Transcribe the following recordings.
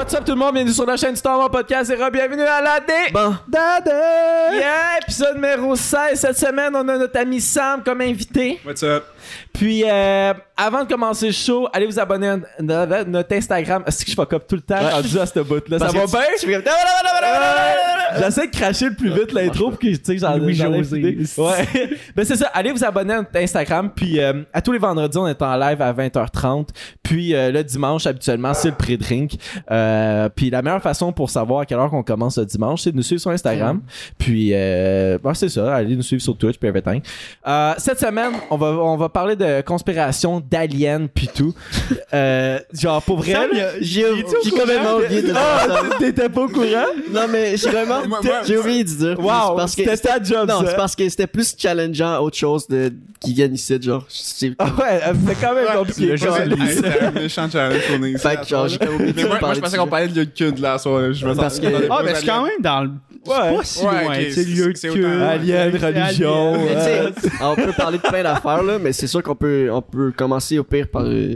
What's up tout le monde, bienvenue sur la chaîne Star Wars Podcast et bienvenue à la D. Bon. Dada! Yeah, épisode numéro 16. Cette semaine, on a notre ami Sam comme invité. What's up? Puis, euh, avant de commencer le show, allez vous abonner à notre- Instagram. Est-ce que je fuck up tout le temps rendu à ce bout-là? Ça va bien? comme- Ah, J'essaie de cracher le plus vite l'intro pour que tu sais Louis José. Ouais. ben c'est ça, allez vous abonner à notre Instagram puis euh, à tous les vendredis on est en live à 20h30 puis euh, le dimanche habituellement c'est le pré-drink. Euh, puis la meilleure façon pour savoir à quelle heure qu'on commence le dimanche c'est de nous suivre sur Instagram. Puis euh, bon, c'est ça, allez nous suivre sur Twitch puis everything. Euh, cette semaine, on va on va parler de conspiration d'aliens puis tout. Euh, genre pour vrai. J'ai j'ai complètement oublié de Ah, t'étais pas au courant? Non, mais j'ai vraiment. Moi- moi- J'ai oublié de dire. Wow, C'est parce que c'était ta job Non, c'est parce que c'était plus challengeant autre chose de qui viennent ici, genre. C'est Ah ouais, euh, c'est quand même compliqué. Le c'est c'était un méchant challenge pour nous. Fait que genre, j'ai oublié de moi, je pensais qu'on parlait de lieu de cul de la soirée. Je me Parce sens- que- j'entendais Ah, pas mais je suis quand même dans le. C'est Ouais. pas si Ouais, loin, sais, lieu de c'est autant- Alien, religion. Euh, on peut parler de plein d'affaires là, mais c'est sûr qu'on peut, on peut commencer au pire par euh,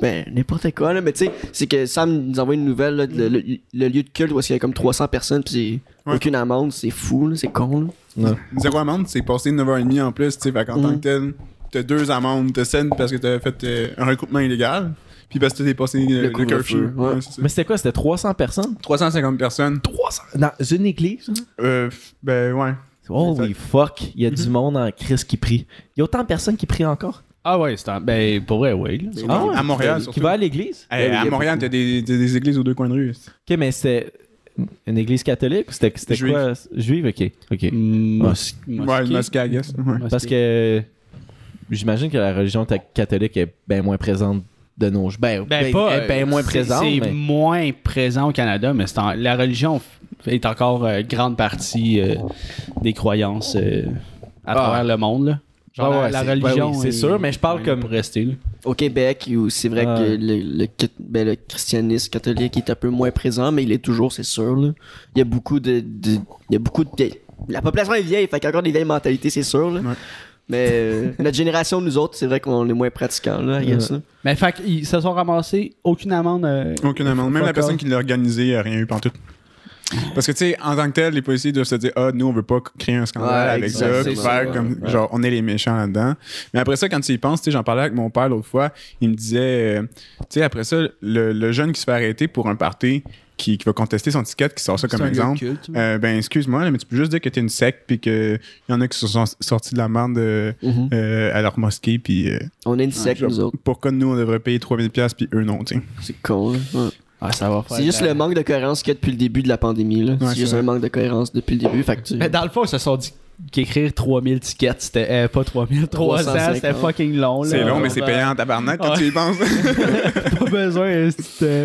ben, n'importe quoi là. Mais tu sais, c'est que Sam nous envoie une nouvelle là, de le, le- le lieu de culte où il y a comme 300 personnes puis c'est Ouais. aucune amende, c'est fou c'est con là. Zéro amende, c'est passé 9h30 en plus, tu sais. Fait qu'en tant Mhm. que tel, t'as deux amendes. T'as celle parce que t'as fait euh, un recoupement illégal. Puis parce que t'es passé euh, le, couvre-feu, curfew. ouais. Ouais, c'est. Mais c'était quoi? C'était 300 personnes? 350 personnes. 300? Dans une église? Euh, ben ouais. Holy fuck, il y a du monde en crise qui prie. Il y a autant de personnes qui prient encore? Ah ouais, c'est un... Ben, pour vrai, oui. là. Ah ouais? À Montréal, Qui va à l'église? Eh, Ouais, à a Montréal, t'as des, des, des églises aux deux coins de rue. Ok, mais c'était une église catholique ou c'était c'était Juive. quoi? Juive? Ok, ok. Mos- Ouais, mosquée. I guess. Ouais. Parce que j'imagine que la religion ta- catholique est bien moins présente de nos jours. Ben, Ben, ben, pas. elle est bien euh, moins c'est- présente, C'est mais... moins présent au Canada, mais c'est en- la religion f- est encore euh, grande partie euh, des croyances euh, à Ah. travers le monde. Là. Genre, Ah ouais, la, c'est- religion. oui, c'est est- sûr, mais je parle comme- Pour rester, là. Au Québec, où c'est vrai Ouais. que le, le, ben, le christianisme catholique est un peu moins présent, mais il est toujours, c'est sûr. Là. Il y a beaucoup de, de- il y a beaucoup de vieilles- La population est vieille, fait qu'il y a encore des vieilles mentalités, c'est sûr. Là. Ouais. Mais euh, notre génération, nous autres, c'est vrai qu'on est moins pratiquants, là, là. Mais fait qu'ils se sont ramassés aucune amende. euh, Aucune amende. Même la personne qui l'a organisé a rien eu pantoute. Parce que, tu sais, en tant que tel, les policiers doivent se dire, ah, nous, on veut pas créer un scandale Ouais, avec ça, puis faire comme, Ouais. genre, on est les méchants là-dedans. Mais après ça, quand tu y penses, tu sais, j'en parlais avec mon père l'autre fois, il me disait, euh, tu sais, après ça, le, le jeune qui se fait arrêter pour un party, qui, qui va contester son ticket, qui sort ça comme exemple, culte. euh, ben, excuse-moi, mais tu peux juste dire que t'es une secte, puis qu'il y en a qui se sont sortis de la merde euh, Mhm. euh, à leur mosquée, puis euh, On est une secte, genre, nous autres. pourquoi nous, on devrait payer 3000$, puis eux, non, tu sais. C'est con, là. Ouais. Ah, ça va faire C'est juste la- le manque de cohérence qu'il y a depuis le début de la pandémie, là. Ouais, c'est juste un manque de cohérence depuis le début, fait que tu... Mais dans le fond, ils se sont dit qu'écrire 3000 tickets, c'était euh, pas 3000, 300, 350. c'était fucking long. là. C'est long, mais c'est payant en tabarnak quand Ouais. tu y penses. pas besoin. euh,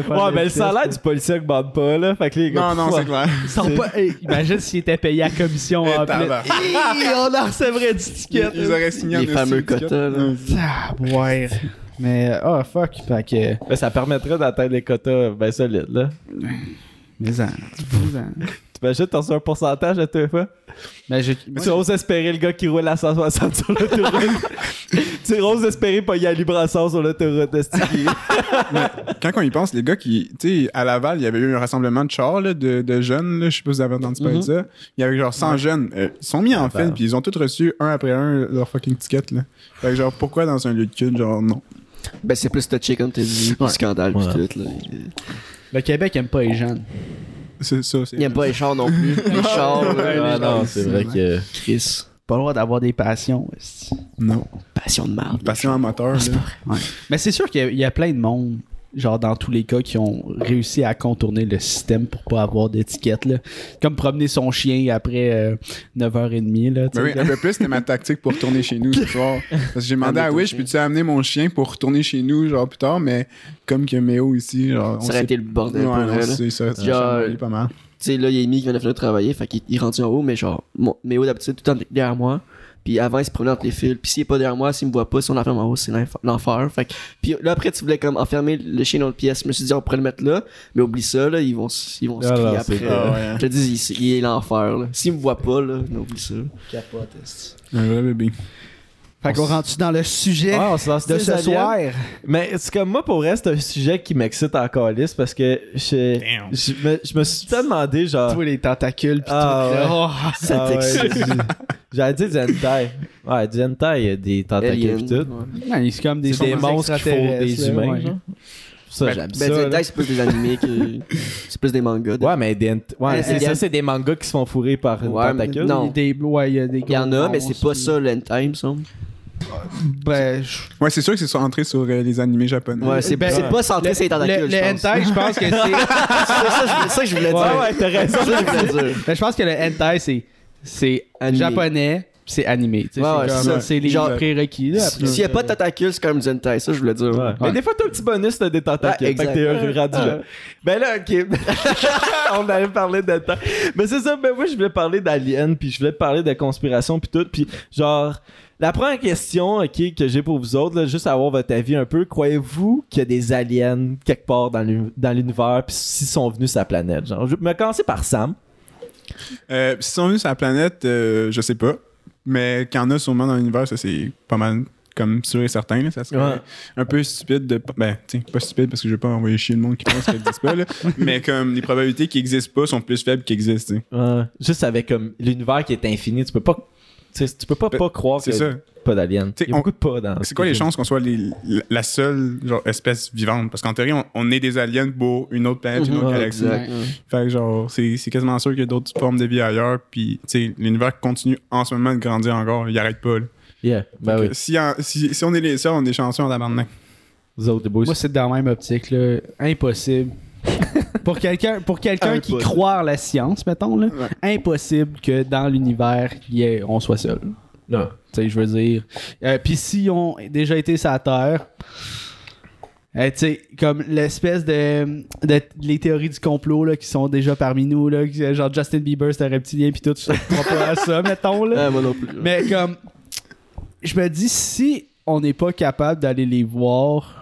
Ouais, mais le salaire du policier augmente pas, là. Fait que les gars. non, non, c'est clair. Ils sont pas- hey, imagine s'ils étaient payés à commission en on en recevrait du ticket. Ils auraient signé Les un fameux quotas, là. Ah, ouais. Mais, oh fuck. Fait que. Ben, ça permettrait d'atteindre les quotas bien solides, là. Mais en. mais en. T'imagines, t'en reçois un pourcentage à deux fois? Mais j'ai. tu oses espérer le gars qui roule à 160 sur l'autoroute. tu oses espérer pas y aller 100 sur l'autoroute, esti. Quand on y pense, les gars qui, tu sais, à Laval, il y avait eu un rassemblement de chars, là, de, de jeunes, là, je sais pas si vous avez entendu parler de ça. Il y avait genre 100 jeunes. Euh, ils sont mis en file, puis ils ont tous reçu un après un leur fucking ticket, là. Fait que genre, pourquoi dans un lieu de culte, genre, non? Ben, c'est plus touché, comme t'as dit, Ouais. scandale, pis Ouais. tout, là. Le Québec aime pas les jeunes. C'est ça, c'est. Il aime pas les chars non plus. Les chars, là, Ah non, c'est vrai que. Chris. Pas le droit d'avoir des passions. Non. Passion de marde. Passion amateur, là. Mais c'est sûr qu'il y, a plein de monde, genre dans tous les cas, qui ont réussi à contourner le système pour pas avoir d'étiquette. là. Comme promener son chien après euh, 9h30. Là, tu Ben oui, un peu plus, c'était ma tactique pour retourner chez nous ce soir. Parce que j'ai demandé à Wish, peux-tu amener mon chien pour retourner chez nous, genre, plus tard, mais comme qu'il y a Méo ici, genre. on Ça aurait été le bordel Ouais, pour là. sait, ça. Genre- pas mal. Tu sais, là, il y a Amy qui vient de finir de travailler, fait qu'il rendu en haut, mais genre, mon, Méo d'habitude tout le temps derrière moi. Puis avant, il se promenait entre les fils. Puis s'il est pas derrière moi, s'il me voit pas, si on l'enferme en haut, c'est l'enf- l'enfer. Fait que, puis là, après, tu voulais comme enfermer le chien dans le pièce. Je me suis dit, on pourrait le mettre là. Mais oublie ça, là, ils vont, ils vont se Ah crier après. Ouais. Je te dis, il, il est l'enfer, là. S'il me voit pas, là, oublie ça. Capote, vrai bébé. Fait qu'on rentre dans le sujet Ah, on se lance de ce soir? Mais c'est comme moi, pour vrai, c'est un sujet qui m'excite encore lisse parce que je, je, me, je me suis tout demandé, genre. Tous les tentacules pis Ah, tout. ouais. Oh. Ça Ah ouais, t'excite. j'ai- J'allais dire du hentai. Ouais, du hentai, il y a des tentacules Alien, et tout. ouais. Ouais, c'est comme des, des monstres qui font des humains. ouais. genre. Ça, Ben, j'aime Ben, ça. là. hentai, c'est plus des animés que. C'est plus des mangas. Ouais, mais des ouais, Ouais, c'est ça, c'est des mangas qui se font fourrer par une Ouais, mais tentacule. non. Des, ouais, il y a des Il y en a, mais c'est pas ça le hentai, il me semble. Ben, je- Ouais, c'est sûr que c'est centré sur euh, les animés japonais. Ouais, c'est Ben, c'est pas centré sur les tentacules. le, le hentai, je pense que c'est. C'est ça, je- ça que je voulais Ouais, dire. ouais, t'as raison. Ça je voulais dire. Ben, je pense que le hentai, c'est, c'est japonais, c'est animé. tu sais, Ouais, c'est, ouais, comme- c'est ça. c'est les Genre, prérequis. Là, après. S'il y a pas de tentacules, c'est comme du hentai, ça je voulais dire. Ouais. Mais des fois, t'as un petit bonus, t'as des tentacules. Ouais, fait que t'es exact. heureux rendu là. Ben là, ok. On avait parlé de temps. Mais c'est ça, ben moi, je voulais parler d'aliens, puis je voulais parler de conspiration, puis tout. Puis genre, la première question, ok, que j'ai pour vous autres, là, juste avoir votre avis un peu, croyez-vous qu'il y a des aliens quelque part dans l'univers, puis s'ils sont venus sur la planète? Genre, je vais commencer par Sam. Euh, S'ils sont venus sur la planète, euh, je sais pas. Mais qu'il y en a sûrement dans l'univers, ça c'est pas mal comme sûr et certain. là. Ça serait Ouais. un peu stupide de. Ben, sais, pas stupide parce que je vais pas envoyer chier le monde qui pense qu'elle existe pas, là. mais comme les probabilités qui existent pas sont plus faibles qu'ils existent. Ouais. juste avec comme l'univers qui est infini, tu peux pas. Tu peux pas, Ben, pas croire ça. pas d'aliens. T'sais, Il y a on- beaucoup de pas dans. C'est quoi les chances qu'on soit les- la- seule genre, espèce vivante? Parce qu'en théorie, on, on est des aliens pour une autre planète, une autre Ouais, galaxie. Exact. Fait que genre, c'est c'est quasiment sûr qu'il y a d'autres formes de vie ailleurs. Puis, tu sais, l'univers continue en ce moment de grandir encore. Il arrête pas. là. Yeah, ben oui. que si, en- si, si on est les seuls, on est chanceux en tabarnak. Vous autres, les boys. Moi, c'est dans la même optique. Là. Impossible. pour quelqu'un pour quelqu'un qui croit en la science, mettons, là, Ouais. impossible que dans l'univers, on soit seul. Non. Tu sais, je veux dire. Euh, Puis si on a déjà été sur la Terre, euh, tu sais, comme l'espèce de, de- Les théories du complot là, qui sont déjà parmi nous, là, genre Justin Bieber, c'est un reptilien, puis tout, je crois pas à ça, mettons. Là. Ouais, moi non plus. Mais comme. Je me dis, si on n'est pas capable d'aller les voir.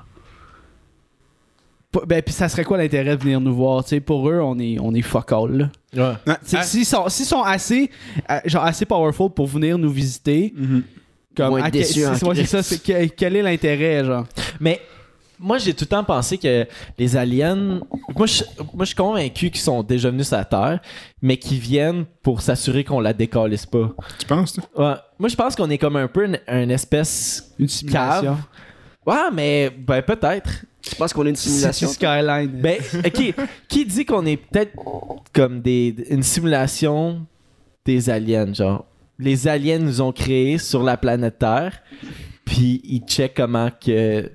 Ben, puis ça serait quoi l'intérêt de venir nous voir? Tu sais, pour eux, on est, on est fuck all, là. Ouais. Ouais. T'sais, Ah, S'ils sont, s'ils sont assez, euh, genre assez powerful pour venir nous visiter, mhm. comme, à en c'est- ouais, c'est ça, c'est que- quel est l'intérêt, genre? Mais moi, j'ai tout le temps pensé que les aliens. Moi, je, moi, je suis convaincu qu'ils sont déjà venus sur la Terre, mais qu'ils viennent pour s'assurer qu'on la décalisse pas. Tu penses, toi? Ouais. Moi, je pense qu'on est comme un peu une, une espèce. Une simulation. Cave. Ouais, mais ben peut-être. Je pense qu'on est une City simulation. Skyline. Ben. Qui dit qu'on est peut-être comme des, une simulation des aliens, genre? Les aliens nous ont créés sur la planète Terre, puis ils checkent comment que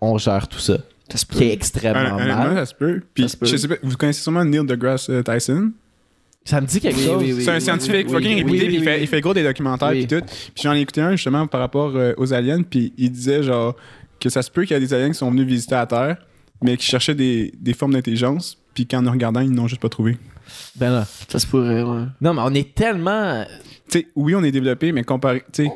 on gère tout ça. Ça se peut. Qui est extrêmement mal. ça se peut. Puis, Ça se peut. je sais pas, vous connaissez sûrement Neil deGrasse euh, Tyson? Ça me dit quelque Oui, chose. oui, oui. c'est un scientifique oui, fucking oui, réputé, oui, puis il, fait, oui. il fait gros des documentaires Oui. puis tout. Puis j'en ai écouté un justement par rapport euh, aux aliens, puis il disait genre que ça se peut qu'il y a des aliens qui sont venus visiter la Terre, mais qui cherchaient des, des formes d'intelligence, puis qu'en nous regardant, ils n'ont juste pas trouvé. Ben là. Ça se pourrait, ouais. Non, mais on est tellement. Tu sais, oui, on est développé, mais comparé, tu sais,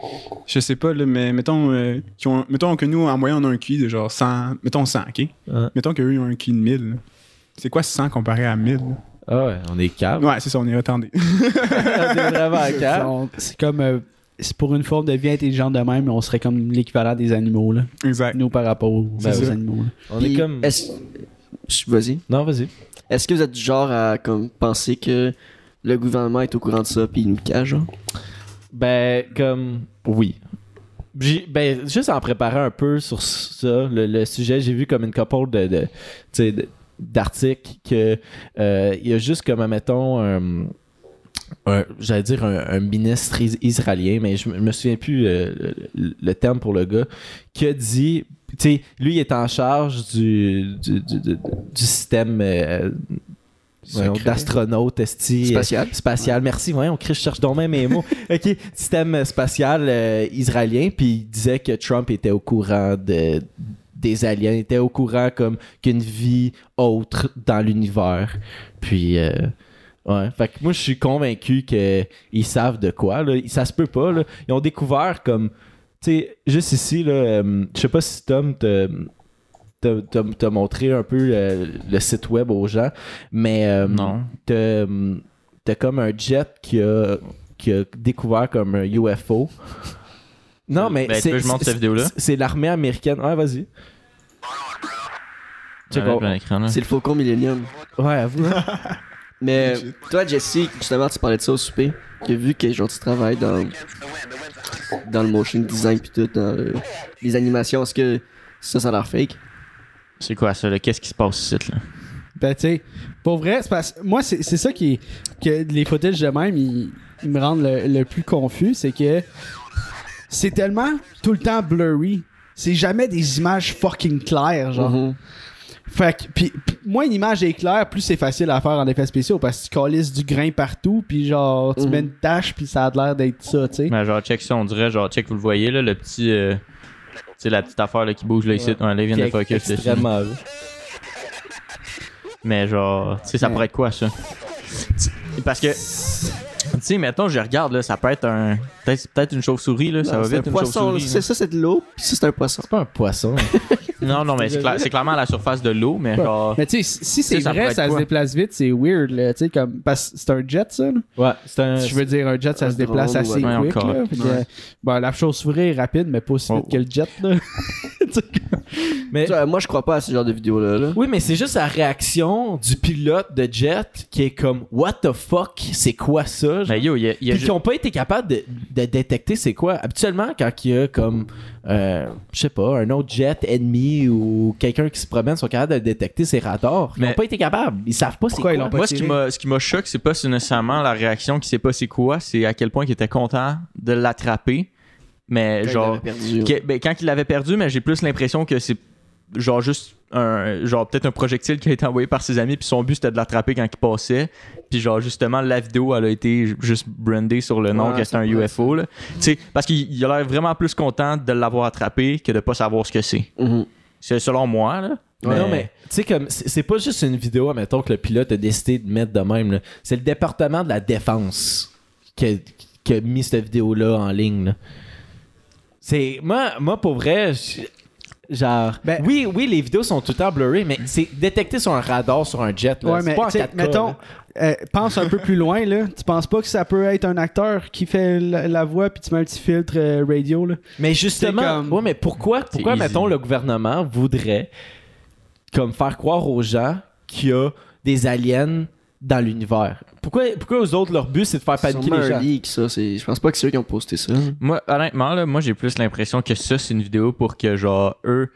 je sais pas, là, mais mettons, euh, ont- mettons que nous, en moyenne, on a un QI de genre 100, mettons 100, ok? Ouais. Mettons qu'eux, ils ont un QI de 1000. là. C'est quoi 100 comparé à 1000? là? Ah ouais, on est calme. Ouais, c'est ça, on est retardé. on est vraiment calme. On- C'est comme. euh, c'est pour une forme de vie intelligente de même, on serait comme l'équivalent des animaux, là. exact. Nous par rapport aux, Ben animaux. là. On est comme. Vas-y. Non, vas-y. Est-ce que vous êtes du genre à comme, penser que le gouvernement est au courant de ça puis il nous cache, genre? Ben, comme. Oui. J'ai- ben, juste en préparant un peu sur ça, le, le sujet, j'ai vu comme une couple de, de, tu sais, de- d'articles que euh, il y a juste comme, mettons, un- j'allais dire un, un ministre is- israélien, mais je, me- souviens plus euh, le, le terme pour le gars, qui a dit, tu sais, lui, il est en charge du, du, du, du- du système euh, d'astronautes, esti, Spatial. spatial. Merci, ouais, on je cherche donc même mes mots. OK, système spatial euh, israélien, puis il disait que Trump était au courant de des aliens, était au courant comme qu'une vie autre dans l'univers. Puis euh, ouais, fait que moi je suis convaincu que ils savent de quoi là, ça se peut pas là. Ils ont découvert comme tu sais juste ici là, euh, je sais pas si Tom te t'a- t'a t'a montré un peu le, le site web aux gens, mais euh, Non. t'as t'as comme un jet qui a, qui a découvert comme un UFO. Non, mais Ben, c'est l'armée américaine. Ouais, vas-y. Ouais. C'est le Faucon Millennium. Ouais, avoue. Mais toi, Jesse, justement, tu parlais de ça au souper. J'ai vu que genre, tu travailles dans, dans le motion design puis tout, dans le- les animations. Est-ce que ça, ça a l'air fake? C'est quoi ça, là? Qu'est-ce qui se passe ici, là? Ben, tu sais, pour vrai, c'est parce moi, c'est c'est ça qui est. que les footages de même, ils, ils me rendent le, le plus confus. C'est que c'est tellement tout le temps blurry. C'est jamais des images fucking claires, genre. Mhm. Fait que, pis, pis moins une image est claire, plus c'est facile à faire en effets spéciaux parce que tu calisses du grain partout, puis genre, tu Mhm. mets une tache, puis ça a l'air d'être ça, tu sais. Mais genre, check ça, on dirait, genre, check, vous le voyez, là, le petit. euh, tu sais, la petite affaire là, qui bouge là ici. Ouais, là, il vient de focus dessus. extrêmement. Mais genre, tu sais, ça Ouais. pourrait être quoi ça? Parce que, tu sais, mettons, je regarde, là, ça peut être un. Peut-être peut-être une chauve-souris, là, ça va c'est vite, un une poisson. chauve-souris. C'est ça, c'est de l'eau, puis ça, c'est un poisson. C'est pas un poisson. Non, non, mais c'est cla- c'est clairement à la surface de l'eau, mais genre. Mais tu sais, si c'est ça vrai, être ça se déplace vite, c'est weird, là, tu sais, comme. Parce que c'est un jet, ça, là. ouais, c'est un. Si je veux dire, un jet, ça un se déplace assez ouais. quick. Là. que, Ouais. euh, bon, la chauve-souris est rapide, mais pas aussi vite Oh. que le jet. Là. Tu sais, Mais, Tu vois, moi, je crois pas à ce genre de vidéos-là. Là. oui, mais c'est juste la réaction du pilote de jet qui est comme What the fuck, c'est quoi ça? Ben yo, il y a, il y a Puis qui ont pas été capables de, de détecter c'est quoi. Habituellement, quand il y a comme, euh, je sais pas, un autre jet ennemi ou quelqu'un qui se promène, sont capables de détecter ses radars. Ils Mais- ont pas été capables. Ils savent pas c'est quoi. ils pas Moi, ce qui tiré? m'a, ce qui m'a choqué, c'est pas nécessairement la réaction qui sait pas c'est quoi, c'est à quel point il était content de l'attraper. Mais Quand il genre, l'avait perdu. que- ben, quand il l'avait perdu, mais j'ai plus l'impression que c'est genre juste un, genre peut-être un projectile qui a été envoyé par ses amis, puis son but c'était de l'attraper quand il passait. Puis genre justement la vidéo, elle a été ju- juste brandée sur le nom Ouais, que c'était un UFO là. Tu sais, parce qu'il il a l'air vraiment plus content de l'avoir attrapé que de pas savoir ce que c'est. Mhm. C'est selon moi là. Ouais, Non, mais tu sais, comme, c'est pas juste une vidéo, mettons, que le pilote a décidé de mettre de même. C'est le département de la défense qui a, qui a mis cette vidéo-là en ligne. là. C'est. Moi, moi, pour vrai, je- genre. Ben- oui, oui, les vidéos sont tout le temps blurry, mais c'est détecté sur un radar, sur un jet. Là. Ouais, C'est mais pas en tu sais, 4K, mettons, là. euh, pense un peu plus loin, là. Tu penses pas que ça peut être un acteur qui fait la, la voix puis tu mets un petit filtre euh, radio, là? Mais justement, comme- ouais, mais pourquoi, pourquoi easy. mettons, le gouvernement voudrait comme faire croire aux gens qu'il y a des aliens dans l'univers? Pourquoi, pourquoi aux autres, leur but, c'est de faire paniquer les gens? leak, ça. c'est- Je pense pas que c'est eux qui ont posté ça. Moi, honnêtement, là, moi j'ai plus l'impression que ça, c'est une vidéo pour que genre eux.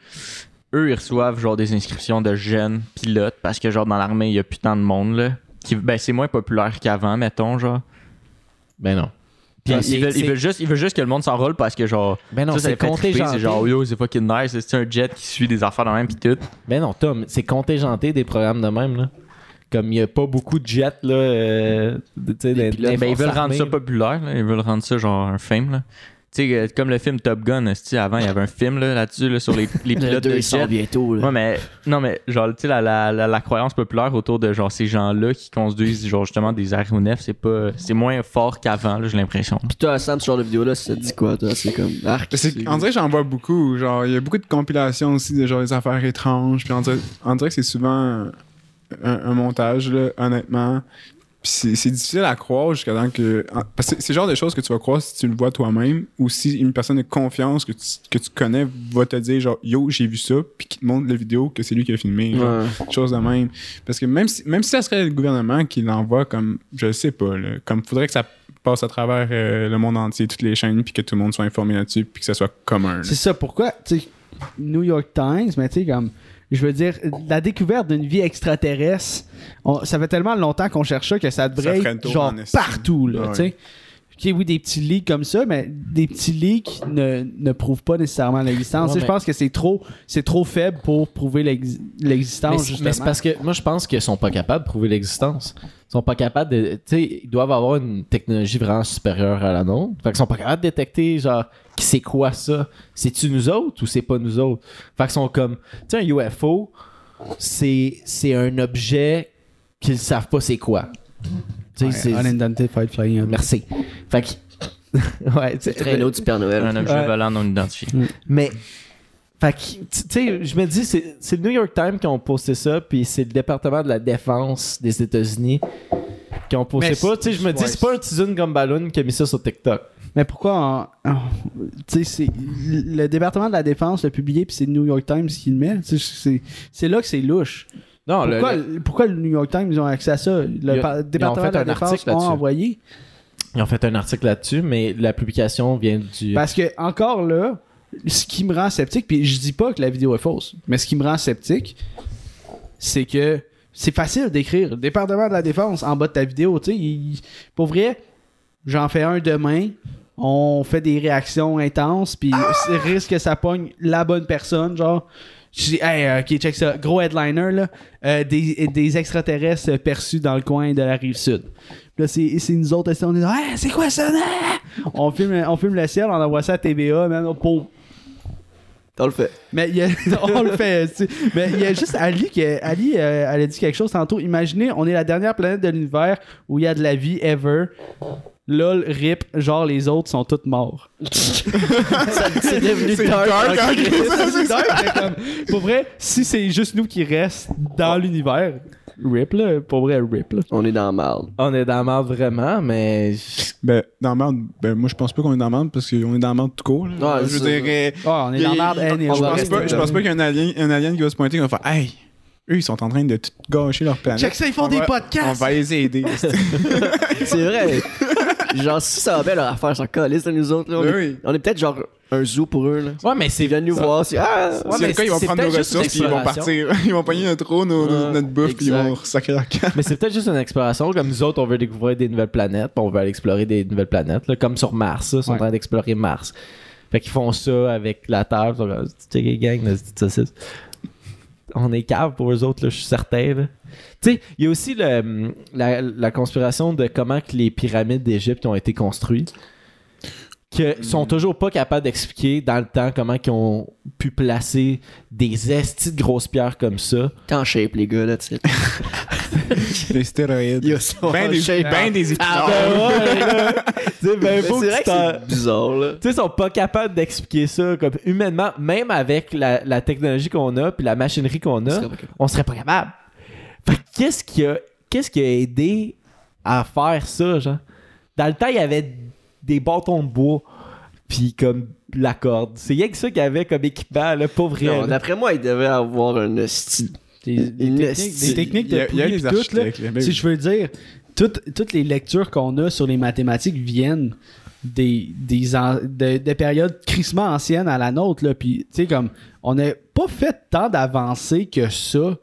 Eux, ils reçoivent genre des inscriptions de jeunes pilotes parce que genre dans l'armée, il y a plus tant de monde là. Qui, ben c'est moins populaire qu'avant, mettons, genre. Ben non. Puis Ah, c'est- veut juste, ils veulent juste que le monde s'enrôle parce que genre. Ben non, ça, ça c'est contingenté. C'est genre yo, c'est fucking nice, c'est un jet qui suit des affaires de même pis tout. Ben non, Tom, c'est contingenté des programmes de même, là. Comme il n'y a pas beaucoup de jets, là, euh, des Ben, ils veulent rendre ça populaire, là. ils veulent rendre ça genre un film là. Tu sais, euh, comme le film Top Gun, avant il y avait un film là, là-dessus là, sur les, les Le pilotes de 2 sort jet. bientôt. Là. Ouais, mais non, mais genre, tu sais, la, la, la, la croyance populaire autour de genre ces gens-là qui conduisent genre justement des aéronefs, c'est pas, c'est moins fort qu'avant, là, j'ai l'impression. Puis toi, Sam, ce genre de vidéo-là, ça te dit quoi, toi? C'est comme. Arc. On dirait que j'en vois beaucoup. Genre, il y a beaucoup de compilations aussi de genre des affaires étranges. Puis on dirait, on dirait que c'est souvent un, un montage, là, honnêtement. Puis c'est difficile à croire jusqu'à temps que. Parce que c'est le genre de choses que tu vas croire si tu le vois toi-même ou si une personne de confiance que tu, que tu connais va te dire, genre, yo, j'ai vu ça, puis qui te montre la vidéo que c'est lui qui a filmé. genre, Ouais. chose de même. Parce que même si, même si ça serait le gouvernement qui l'envoie comme, je sais pas, là, comme faudrait que ça passe à travers euh, le monde entier, toutes les chaînes, puis que tout le monde soit informé là-dessus, puis que ça soit commun. C'est ça, pourquoi, tu sais, New York Times, mais tu sais, comme, je veux dire, la découverte d'une vie extraterrestre, on- ça fait tellement longtemps qu'on cherche ça que ça devrait Ça être genre partout, là, Ouais. tu sais. Ok, oui, des petits leaks comme ça, mais des petits leaks ne, ne prouvent pas nécessairement l'existence. Ouais, mais- Je pense que c'est trop, c'est trop faible pour prouver l'existence, mais c'est parce que moi, je pense qu'ils sont pas capables de prouver l'existence. Ils sont pas capables de. Tu sais, ils doivent avoir une technologie vraiment supérieure à la nôtre. Fait qu'ils sont pas capables de détecter, genre, c'est quoi ça C'est-tu nous autres ou c'est pas nous autres? Fait qu'ils sont comme. Tu sais, un UFO, c'est c'est un objet qu'ils savent pas c'est quoi. Tu sais, Ouais, c'est- Unidentified Flying Object. Merci. Fait que. ouais, tu sais, Traîneau du Père Noël. Un objet Ouais. volant non identifié. Mais, fait que, tu sais, je me dis, c'est le New York Times qui ont posté ça, puis c'est le département de la défense des États-Unis qui ont posté pas. Tu sais, je me dis, c'est pas un Tizun Gumballoon qui a mis ça sur TikTok. Mais pourquoi en- en- tu sais, c'est le département de la défense l'a publié puis c'est le New York Times qui le met. Tu sais, C'est c'est là que c'est louche. Non, Pourquoi, le- pourquoi le New York Times ils ont accès à ça? Le département fait de la défense là-dessus. envoyé. ils ont fait un article là-dessus, mais la publication vient du. Parce que encore là, ce qui me rend sceptique, puis je dis pas que la vidéo est fausse, mais ce qui me rend sceptique, c'est que c'est facile d'écrire département de la défense en bas de ta vidéo. Tu sais, pour vrai, j'en fais un demain. On fait des réactions intenses, puis c'est risque que ça pogne la bonne personne, genre. Je dis, hey, euh, ok, check ça. Gros headliner, là. euh, des, des extraterrestres perçus dans le coin de la rive sud. Puis là, c'est nous autres, on est là, hey, c'est quoi ça? Ah! on, filme, on filme le ciel, on envoie ça à man. oh, boum. On le fait. Mais il y a, on le fait. tu sais. Mais il y a juste Ali qui Ali euh, elle a dit quelque chose tantôt. Imaginez, on est la dernière planète de l'univers où il y a de la vie ever. Lol, rip, genre les autres sont tous morts. Ça- C'est devenu C'est dark. dark, mais comme, pour vrai, si c'est juste nous qui reste dans l'univers, rip là, pour vrai, rip là. On est dans la merde. On est dans la merde vraiment, mais. Ben, dans la merde, ben, moi, je pense pas qu'on est dans la merde parce qu'on est dans la merde tout court. là. Ouais, je veux dire, euh, Ah, on est dans merde je pense pas, je pense pas qu'il y a un alien, un alien qui va se pointer et va faire Hey, eux, ils sont en train de tout gâcher leur planète. Check ça, ils font On des va- podcasts. On va les aider. C'est vrai. Genre, si ça va bien leur affaire, sont calistes de nous autres. Là, on, est, oui. on est peut-être genre un zoo pour eux. Là. Ouais, mais c'est. Ils viennent nous voir. C'est, ah, Ouais, C'est mais le cas, ils vont prendre nos ressources puis ils vont partir. Ils vont pogner notre eau, nos- notre bouffe, puis ils vont sacrer leur camp. Mais c'est peut-être juste une exploration. Comme nous autres, on veut découvrir des nouvelles planètes, puis on veut aller explorer des nouvelles planètes. là, comme sur Mars, là, ils sont Ouais. en train d'explorer Mars. Fait qu'ils font ça avec la Terre. Ils sont comme, Tu sais, gang, de petites saucisses. On est cave pour eux autres, là, je suis certain. là. Tu sais, il y a aussi le- la, la conspiration de comment que les pyramides d'Égypte ont été construites. Que sont toujours pas capables d'expliquer dans le temps comment ils ont pu placer des estis de grosses pierres comme ça. T'es en shape, les gars, là, tu sais. Des stéroïdes. Yo, Ben en des, shape. ben des Ah, ouais, sais, ben, c'est vrai que c'est bizarre, là. Tu sais, ils sont pas capables d'expliquer ça comme humainement, même avec la, la technologie qu'on a puis la machinerie qu'on On a, on serait pas capable. Fait que qu'est-ce qui a qu'est-ce qui a aidé à faire ça, genre? Dans le temps, il y avait des bâtons de bois puis comme la corde. C'est rien que ça qu'il y avait comme équipement, là, pas vrai. Non. D'après moi, il devait avoir un style. Des, des Une techniques, des de tout, là. Ben Si je veux dire, toutes, toutes les lectures qu'on a sur les mathématiques viennent des, des, an- de, de périodes crissement anciennes à la nôtre. Là. Puis, tu sais, comme, on n'a pas fait tant d'avancées que ça.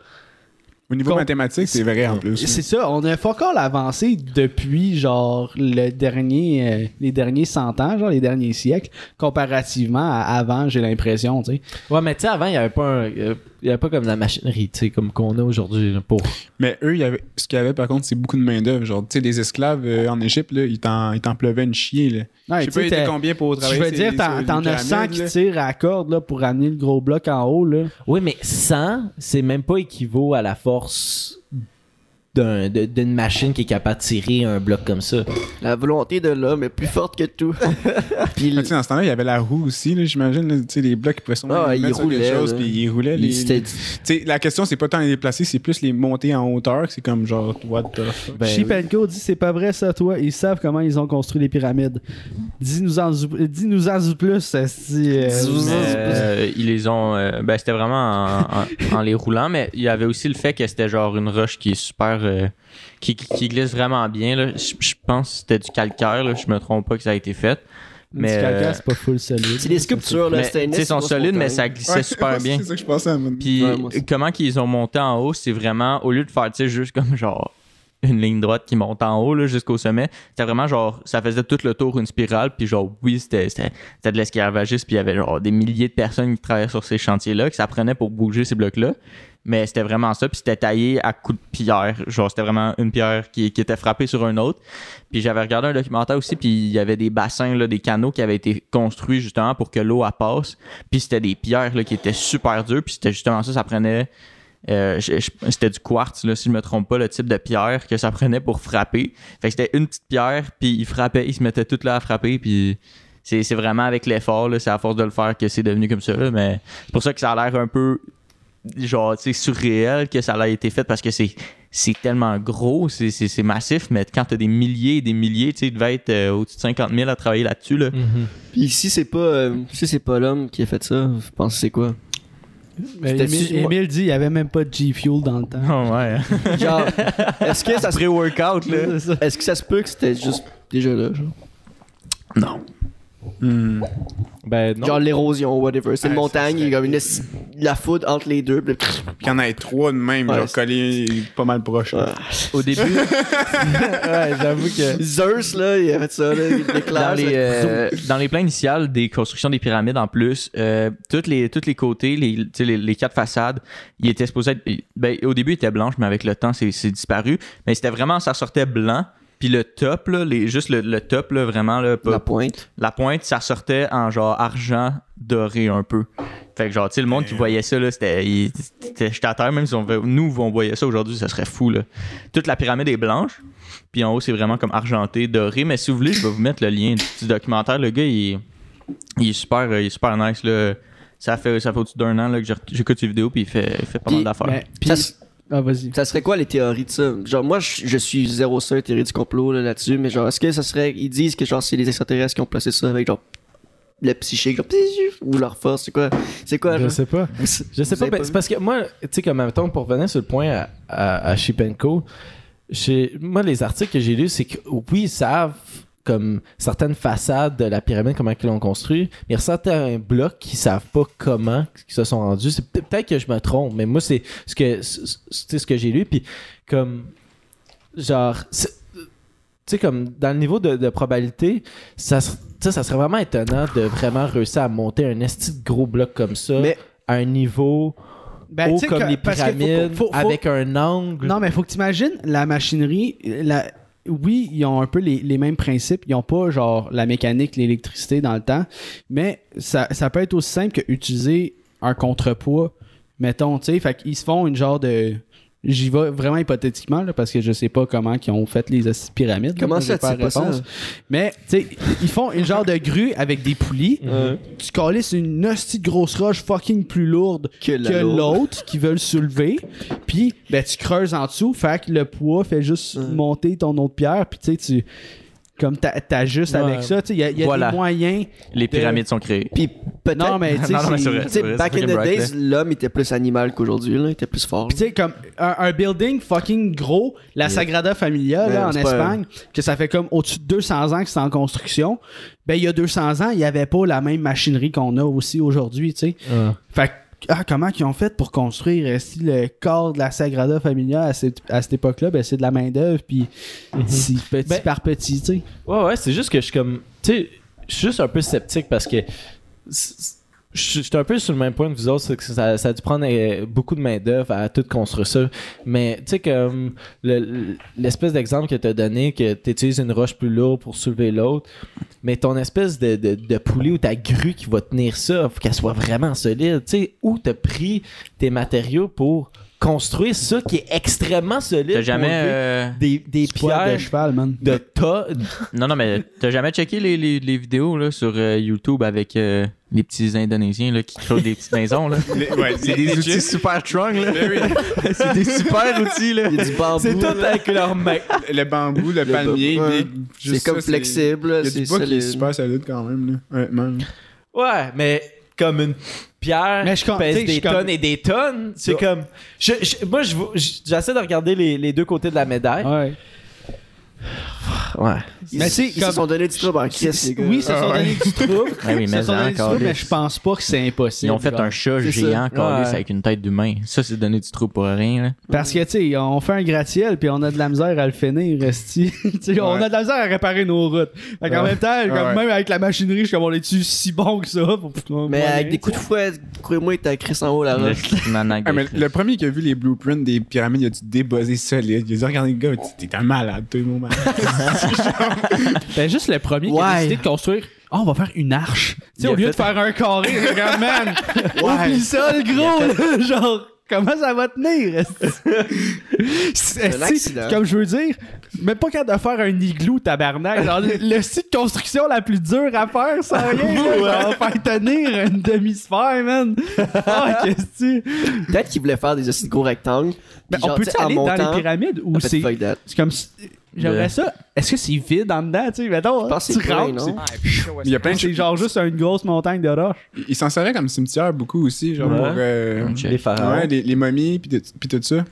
Au niveau Com- mathématique, c'est vrai en plus. C'est ça, on a pas encore avancé depuis, genre, le dernier, euh, les derniers 100 ans, genre, les derniers siècles, comparativement à avant, j'ai l'impression, tu sais. Ouais, mais tu sais avant, il y avait pas un- euh, il y avait pas comme la machinerie, tu sais comme qu'on a aujourd'hui pour Mais eux, y avait, ce qu'il y avait par contre, c'est beaucoup de main-d'œuvre. Genre, tu sais, des esclaves euh, en Égypte, là, ils t'en, ils t'en pleuvaient une chier. Là. Ouais, je sais tu pas, combien pour Je travailler veux ces- dire, t'en les t'en as 100 pyramides, qui tirent à la corde là, pour ramener le gros bloc en haut. Là. Oui, mais 100, c'est même pas équivaut à la force d'une machine qui est capable de tirer un bloc comme ça. La volonté de l'homme est plus forte que tout. Puis, Ah, tu sais, dans ce temps-là, il y avait la roue aussi, là, j'imagine. là, Tu sais, les blocs qui pouvaient sûrement Ah, ils mettre sur quelque roulaient, chose, puis ils roulaient. il- Les, la question, c'est pas tant les déplacer, c'est plus les monter en hauteur, c'est comme genre, what the fuck? Ben, Sheep and Co dit c'est pas vrai ça, toi. Ils savent comment ils ont construit les pyramides. Dis-nous en, dis-nous en plus. esti, euh, Euh, ils les ont. euh, ben, c'était vraiment en, en- en les roulant, mais il y avait aussi le fait que c'était genre une roche qui est super. Euh, qui, qui- qui glisse vraiment bien. là. Je je pense que c'était du calcaire, là, je me trompe pas que ça a été fait. Du Mais. caca, euh, c'est pas full solide. c'est des sculptures, là. ils sont solides, mais ça glissait Ouais, super bien. C'est ça que je pensais à mon- Puis Ouais, comment qu'ils ont monté en haut, c'est vraiment au lieu de faire tu sais juste comme genre une ligne droite qui monte en haut là, jusqu'au sommet, c'était vraiment genre ça faisait tout le tour une spirale puis genre oui, c'était de l'esclavagisme puis il y avait genre des milliers de personnes qui travaillaient sur ces chantiers-là que ça prenait pour bouger ces blocs-là. Mais c'était vraiment ça, puis c'était taillé à coups de pierre. Genre, c'était vraiment une pierre qui, qui était frappée sur un autre. Puis j'avais regardé un documentaire aussi, puis il y avait des bassins, là, des canaux qui avaient été construits justement pour que l'eau passe. Puis c'était des pierres là, qui étaient super dures, puis c'était justement ça, ça prenait... euh, c'était du quartz, là, si je me trompe pas, le type de pierre que ça prenait pour frapper. Fait que c'était une petite pierre, puis il frappait, il se mettait tout là à frapper, puis c'est vraiment avec l'effort, c'est à force de le faire que c'est devenu comme ça. mais c'est pour ça que ça a l'air un peu genre tu sais surréel que ça a été fait parce que c'est c'est tellement gros, c'est, c'est, c'est massif, mais quand t'as des milliers et des milliers, tu sais, il devait être euh, au-dessus de 50 000 à travailler là-dessus, là. Mhm. Puis si c'est pas, euh, si c'est pas l'homme qui a fait ça, je pense que c'est quoi? Émile dit il y avait même pas de G-Fuel dans le temps. Oh, ouais. Genre, est-ce que ça se, Pré-workout, là. Est-ce que ça se peut que c'était juste déjà là, genre? Non. Hmm. Ben non. Genre l'érosion, whatever. C'est une montagne, il y a comme une la foudre entre les deux. puis Qu'il y en ait trois de même, Ouais, genre collés pas mal proches. Au début, ouais, j'avoue que. Zeus, là, il a fait ça, là, il dans les, euh, dans les plans initiales des constructions des pyramides en plus, euh, toutes les, tous les côtés, les, tu sais, les, les quatre façades, ils étaient supposés être. Ben, au début, ils étaient blanches, mais avec le temps, c'est c'est disparu. Mais c'était vraiment, ça sortait blanc. Puis le top, là, les, juste le, le top, là, vraiment, là, pas- La pointe. la pointe, ça sortait en genre argent doré un peu. Fait que genre, tu sais, le monde qui voyait ça, là, c'était. J'étais à terre, même si on, veut- nous, on voyait ça aujourd'hui, ça serait fou, là. Toute la pyramide est blanche, puis en haut, c'est vraiment comme argenté, doré. Mais si vous voulez, je vais vous mettre le lien du petit documentaire. Le gars, il est, il est super, euh, il est super nice, là. Ça fait, ça fait au-dessus d'un an là, que j'ai- j'écoute ses vidéos, puis il fait, il fait pas mal d'affaires. Ah, vas-y. ça serait quoi les théories de ça? Genre, moi, je, je suis zéro sur théorie du complot là, là-dessus, mais genre, est-ce que ça serait. Ils disent que genre, c'est les extraterrestres qui ont placé ça avec genre. Le psychique, genre, ou leur force, c'est quoi? C'est quoi, Je genre? sais pas. Je sais vous pas, ben, c'est parce que moi, tu sais, comme mettons, pour revenir sur le point à, à, moi, les articles que j'ai lus, c'est que oui, ils savent comme certaines façades de la pyramide, comment ils l'ont construit, mais il y a certains blocs qui savent pas comment ils se sont rendus. C'est peut- peut-être que je me trompe, mais moi, c'est ce que, c'est- ce que j'ai lu, puis comme, genre, tu sais, comme dans le niveau de, de probabilité, ça, ça serait vraiment étonnant de vraiment réussir à monter un esti de gros bloc comme ça Mais à un niveau Ben, haut comme que- les faut- pyramides, faut- faut- avec un angle. Non, mais faut que tu imagines la machinerie. La... Oui, ils ont un peu les, mêmes principes. Ils ont pas genre la mécanique, l'électricité dans le temps. Mais ça, peut être aussi simple que utiliser un contrepoids. Mettons, tu sais, fait qu'ils se font une genre de. J'y vais vraiment hypothétiquement là, parce que je sais pas comment ils ont fait les pyramides. Comment ça, la pas ça? Mais tu sais, ils font une genre de grue avec des poulies. Tu calisses une hostie de grosse roche fucking plus lourde que la- que l'autre qui veut le soulever. Puis, ben, tu creuses en dessous, fait que le poids fait juste monter ton autre pierre. Puis, tu sais, tu. Comme t'a- t'ajustes Ouais. avec ça, tu sais, il y a, il y a Voilà. des moyens. Les pyramides sont créées. Puis peut-être. Non, mais tu sais, back in the bright, days, l'homme était plus animal qu'aujourd'hui, là. Il était plus fort. Puis tu sais, comme un, un building fucking gros, la Sagrada Familia Ouais, là, en pas- Espagne, que ça fait comme au-dessus de 200 ans que c'est en construction, ben il y a 200 ans, il n'y avait pas la même machinerie qu'on a aussi aujourd'hui, tu sais. Fait que, ah, comment ils ont fait pour construire euh, si le corps de la Sagrada Familia à cette, à cette époque-là, ben c'est de la main-d'œuvre, puis c'est petit Ben- par petit, tu sais. Ouais, ouais, c'est juste que je suis comme. Tu sais, je suis juste un peu sceptique parce que. Suis un peu sur le même point que vous autres, c'est que ça, a dû prendre euh, beaucoup de main-d'œuvre à tout construire ça. Mais tu sais, comme le- l'espèce d'exemple que tu as donné, que tu utilises une roche plus lourde pour soulever l'autre, mais ton espèce de, de, poulie ou ta grue qui va tenir ça, faut qu'elle soit vraiment solide. Tu sais, où tu as pris tes matériaux pour construire ça qui est extrêmement solide. T'as jamais. euh, des, des Poil de pierres cheval, man. de tas. Non, non, mais t'as jamais checké les, les, les vidéos là, sur euh, YouTube avec euh, les petits Indonésiens là, qui créent des petites maisons? Là? Les- ouais, C'est des outils super strong. Là. C'est des super outils. Là. Il y a du bambou. C'est tout là. avec leurs mains. le bambou, le, palmier, ouais. puis C'est comme ça, flexible, là, Il y a c'est qui est super solide quand même, là, honnêtement. là. Ouais, mais comme une pierre Mais je com- pèse des comme- tonnes et des tonnes, c'est comme... je- je- moi, j'essaie de regarder les, les deux côtés de la médaille. Ouais. Ouais. Ils, Mais ils comme- se sont donné du trouble en crise, les gars. Oui, ils se Ah sont ouais. donné du trouble. Ouais, oui, Ils se mais sont donné du encore, trouble, là, mais je pense pas que c'est impossible. Ils ont fait genre. un chat géant Ouais. avec une tête d'humain. Ça, c'est donner du trou pour rien. Là. Parce que, tu sais, on fait un gratte-ciel puis on a de la misère à le finir, resti. On a de la misère à réparer nos routes. Fait qu'en même temps, comme Ouais. même avec la machinerie, je suis comme on est-tu si bon que ça? Pour- Mais avec des coups de fouet, croyez-moi, t'as Chris en haut la Le roche. Ah, Christ. le premier qui a vu les blueprints des pyramides, il a dû débosser solide. Il a dit Regardez, le gars, t'es un malade, tout le monde. Ben, juste le premier qui a décidé de construire. Ah, on va faire une arche. Tu sais, au lieu de faire un carré, regarde, man. Oublie ça, le gros, genre. Comment ça va tenir? C'est. Comme je veux dire, même pas capable de faire un igloo, tabarnak. Genre, le, site de construction la plus dure à faire, sans rien. là. Genre, faire tenir une demi-sphère, man. Ah, qu'est-ce que Peut-être qu'ils voulaient faire des aussi gros rectangles. Mais puis on peut aller dans les pyramides ou c'est. C'est comme si. J'aimerais ça. Est-ce que c'est vide en dedans, tu sais? Mettons, pense que tu c'est plein, rentres, non? Il y a plein de c'est choses. genre juste une grosse montagne de roches. Ils s'en servaient comme cimetière beaucoup aussi, genre Ouais. pour. euh, Ok. Les pharaons. ouais, les, les momies, puis de- puis tout ça. Ouais.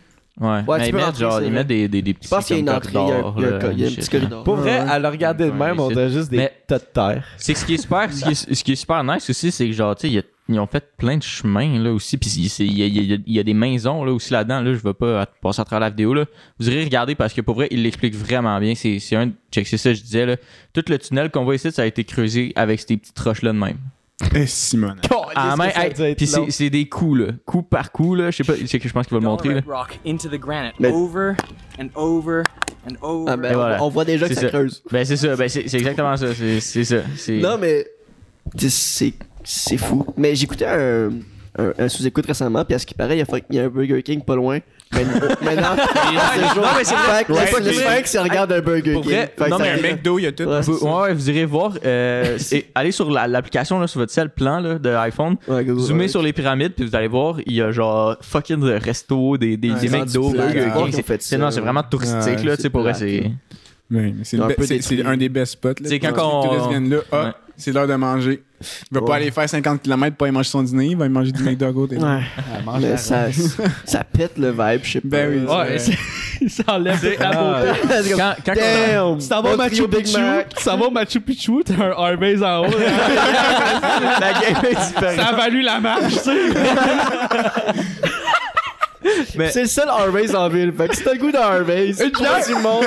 Ouais, mais tu ils peux mettent, rentrer, genre, c'est ils vrai. mettent des, des, des petits Je pense qu'il y a une comme entrée, il y a un, il y a un- corridors, il y a un là, petit shit, là. corridor. Pour vrai, à le regarder de Ouais, même, on dirait juste des Mais- tas de terre. C'est ce qui est super, ce qui est, ce qui est super nice aussi, c'est que genre, tu sais, il y a- ils ont fait plein de chemins là aussi, puis il y a, il y a- il y a des maisons là aussi là-dedans. Là, je vais pas passer à travers la vidéo là. Vous irez regarder parce que pour vrai, il l'explique vraiment bien. C'est c'est un, check, c'est ça, je disais là. Tout le tunnel qu'on voit ici, ça a été creusé avec ces petites roches là de même. Eh, Simone. Ah, hey, puis c'est c'est des coups là, coup par coup là. Je sais pas, je sais que je pense qu'il va le montrer là. Red rock into the granite, Mais- over and over and over. Ah, ben, Et on- voilà. on, voit déjà que C'est ça ça. creuse. Ben c'est ça, ben c'est c'est exactement ça, c'est c'est ça. Non, mais c'est c'est fou. Mais j'écoutais un, un, un sous-écoute récemment, puis à ce qui paraît, il y a, fa- il y a un Burger King pas loin. Mais- Maintenant, Non, mais c'est vrai. Que Ouais, c'est le vrai. Frank, c'est regarde un Burger Pour King. vrai, Fait que non, ça mais Un McDo, il y a tout. Ouais, Vous- c'est ça. ouais, vous irez voir. Euh, allez sur la- l'application là, sur votre cell plan là, de iPhone. Ouais, Zoomez ouais. sur les pyramides, puis vous allez voir, il y a genre fucking de resto, des, des, Ouais, des c'est McDo, Burger. King. C'est- fait C'est ça, non, c'est ouais. vraiment touristique Ouais, là, tu sais, c'est pour vrai, c'est. Ouais, mais c'est Un le be- peu c'est- détruit. c'est un des best spots. Là, C'est quand Quand on- les touristes viennent là, ah, Ouais. c'est l'heure de manger. Il va Ouais. pas aller faire 50 km pour aller manger son dîner, il va aller manger du McDo à côté. Ouais. Ah, mange Mais la- ça, ça pète le vibe, je sais pas. Ben oui. Ouais, ça enlève la beauté. Comme, Quand, quand Damn! Tu t'en vas au Machu Picchu, Mac. tu t'en vas au Machu Picchu, t'as un Harvey's en haut. la game est ça a valu la marche, tu sais. Mais- C'est le seul Harvey's en ville. Fait que si t'as le goût d'un Harvey's, Une bière? tu montes.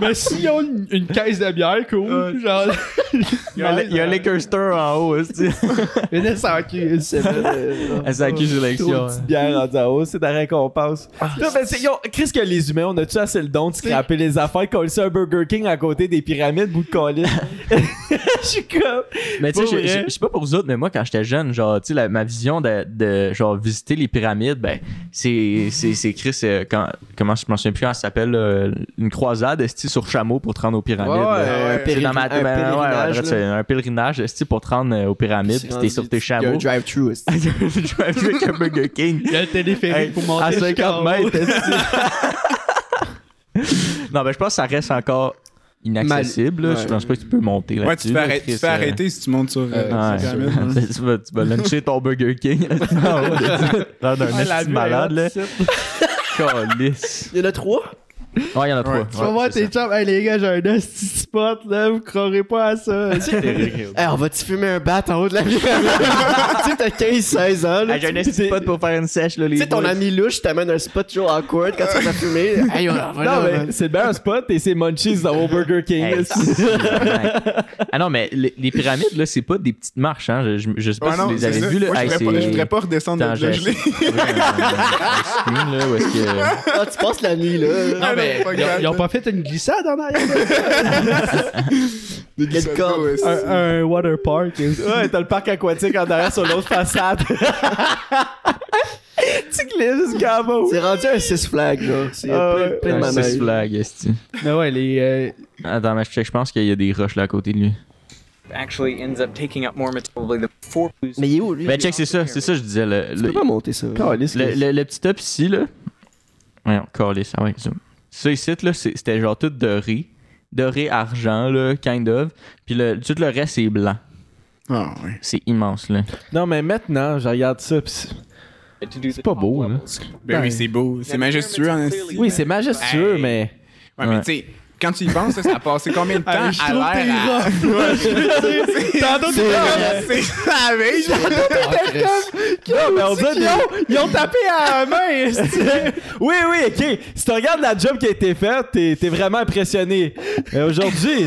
Mais s'ils ont une, une caisse de bière, cool. Genre, Il y a un- il y a un liquor store en haut, aussi. une SAQ. C'est vrai. euh, Elle s'accuse Trop d'élection. de petite bière rendue en haut, c'est de la récompense. Non, mais c'est, Chris, que les humains, on a-tu assez le don de scraper les affaires, coller ça un Burger King à côté des pyramides, bout de colis? Je suis comme. Mais tu sais, je- sais pas pour vous autres, mais moi, quand j'étais jeune, genre, tu sais, ma vision de, de, genre, visiter les pyramides, ben, c'est, c'est, c'est Chris, euh, quand, comment je m'en souviens plus, comment ça s'appelle, euh, une croisade, esti, sur chameau pour te rendre aux pyramides. Ouais, ouais, un C'est dans ma un ben, pèlerinage, ouais, c'est un pèlerinage, esti, pour te rendre euh, aux pyramides, C'est pis t'es sur tes Il y a un chameaux. drive-thru. aussi. Je vais avec un Burger King. Il y a le téléphérique Hey, pour monter à jusqu'en 50 haut. mètres. esti. non, ben, je pense que ça reste encore inaccessible. Je pense pas que tu peux monter là Ouais, tu te fais, arrêter, tu fais arrêter si tu montes sur, euh, Ouais, sur hein. tu, vas, tu vas luncher ton Burger King. Ah ouais, L'air d'un Ah, malade, là. Calice. Il y en a trois? Ouais, il y en a trois. Tu vas voir tes chums. Hey les gars, j'ai un esti spot là, vous croirez pas à ça. Hey, on va-tu fumer un bat en haut de la pyramide? tu sais, t'as 15-16 ans. Là, J'ai un tu esti sais, spot pour faire une sèche, là, les Tu sais, ton ami louche t'amène un spot toujours awkward quand tu vas fumer. Hey, on va Non, là, mais man. c'est le meilleur spot et c'est Munchies dans mon Burger King. Hey, ah non, mais les, les pyramides, là, c'est pas des petites marches, hein. Je, je, je sais pas Ouais, si non, vous les avez vues, là. Moi, je Hey, voudrais pas- je c'est- voudrais pas redescendre Attends, de un- un est-ce que... Ah, tu passes la nuit, là. Non, mais grave. ils ont pas fait une glissade en arrière. Un, un water park. Ouais, t'as le parc aquatique en derrière sur l'autre façade. tu glisses. C'est rendu un 6 flag, genre. C'est Ah plein, plein de Un manèges. six flag, esti. Mais ouais, les. euh, Attends, mais je check, je pense qu'il y a des roches là à côté de lui. Actually ends up taking up more material. Probably the four. Mais il est où, lui? Ben check, c'est ça, c'est ça que je disais. Le, Tu le, peux pas monter ça. Le, le- le petit top ici, là. Voyons, calice, ah ouais, zoom. Ça ici, là, c'était genre tout doré. Doré, argent, là, kind of. Puis le, tout le reste, c'est blanc. Ah, ouais. C'est immense, là. Non, mais maintenant, je regarde ça. pis c'est- C'est pas beau, là. Ben oui, c'est beau. C'est majestueux en esti. Oui, c'est majestueux, Hey. mais. Ouais, mais tu sais, quand tu y penses, ça a passé combien de temps Ah, je à trouve l'air t'es à- rough. Tantôt, tu C'est la veille, Non, mais on dirait ils, ont, ils ont tapé à la main. Oui, oui, ok. Si tu regardes la job qui a été faite, t'es, vraiment impressionné. Mais aujourd'hui.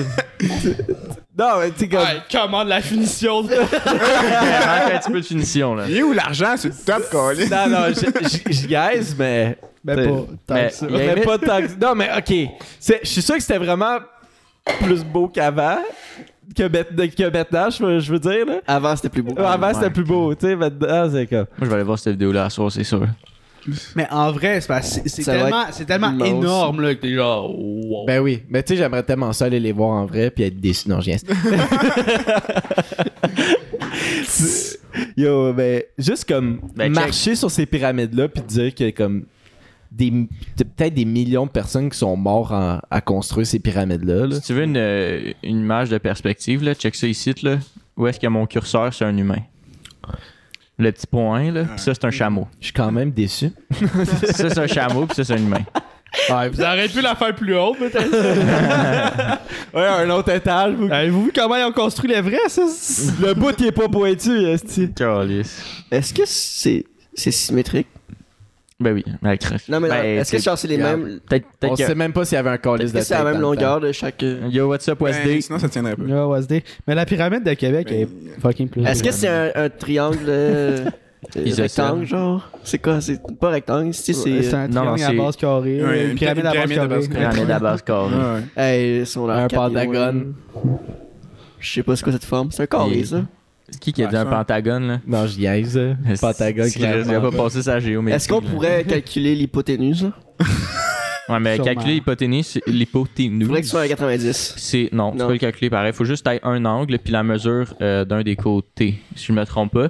non, mais tu sais, comme. Ouais, comment de la finition. Manque un petit peu de finition, là. Il est où l'argent le top, Colin? Non, non, je- gaise, mais. Mais T'sais, pas tant mais- que ça. Mais pas tant que- Non, mais ok. C'est- Je suis sûr que c'était vraiment plus beau qu'avant. Que, bet- que maintenant, je veux, je veux dire. Là. Avant, c'était plus beau. Avant, c'était plus beau. Tu sais, maintenant, c'est comme. Moi, je vais aller voir cette vidéo-là à soir, c'est sûr. Mais en vrai, c'est tellement, c'est tellement énorme là, que t'es genre. wow. Ben oui, mais tu sais, j'aimerais tellement ça aller les voir en vrai puis être déçu. Non, je viens. Yo, ben, juste comme Ben, marcher sur ces pyramides-là puis dire que comme des peut-être des millions de personnes qui sont morts en- à construire ces pyramides-là. là. Si tu veux une, euh, une image de perspective, là, check ça ici, là. Où est-ce que mon curseur, c'est un humain? Le petit point, là, pis ça, c'est un chameau. Je suis quand même déçu. ça, c'est un chameau, puis ça, c'est un humain. Ouais, vous auriez pu la faire plus haute, peut-être. Ouais, un autre étage. vous- Avez-vous vu comment ils ont construit les vrais, ça? Le bout qui est pas pointu. Est-ce que c'est c'est symétrique? Ben oui, ben, crève. Non, mais non, Ben, est-ce que c'est- genre c'est les regarde. mêmes. Peut-être On peut-être sait même pas s'il y avait un calice Est-ce de que c'est la même dans le temps. longueur de chaque. euh, que... Yo, what's up, Ben, Wesley? sinon, ça tiendrait pas. Yeah, WSD. Mais la pyramide de Québec Ben, est fucking plus. Est-ce que c'est un, un triangle euh, euh, Isocèle. rectangle, genre? C'est quoi? C'est pas rectangle, c'est. c'est c'est un non, non, triangle à c'est- base carrée. Ouais, une une pyramide à base pyramide à base carrée. carrée. Pyramide à base carrée. Ouais, ouais. Hey, ils sont là. Un loin. Je sais pas c'est quoi cette forme. C'est un carré, Et- ça. C'est qui qui a dit un pentagone, là? Non, je niaise. Pentagone, C'est- Il a clairement. pas passé sa géométrie. Est-ce qu'on là. pourrait calculer l'hypoténuse là? Ouais, mais Sûrement. calculer l'hypoténuse, l'hypoténuse. Faudrait que ce soit à 90. C'est non, tu Non. peux le calculer pareil. Faut juste tailler un angle puis la mesure euh, d'un des côtés, si je me trompe pas.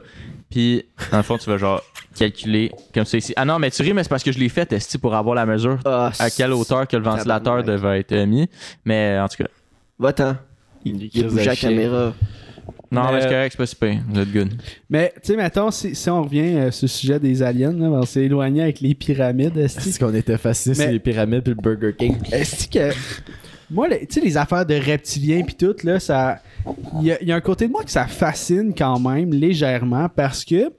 Puis dans le fond, tu vas genre calculer comme ça ici. Ah non, mais tu ris, mais c'est parce que je l'ai fait esti pour avoir la mesure Ah, à quelle hauteur que le ventilateur Tabarnak. devait être euh, mis. Mais en tout cas, Va-t'en. Il, bougé la caméra. Non, Mais- mais c'est correct, c'est pas super. Vous êtes good. Mais, tu sais, mettons, si, si on revient euh, sur le sujet des aliens, là, on s'est éloigné avec les pyramides. Est-ce qu'on était fascinés sur les pyramides puis le Burger King? est-ce que. Moi, tu sais, les affaires de reptiliens puis tout, là, ça. Il y, a- il y a un côté de moi que ça fascine quand même, légèrement, parce que.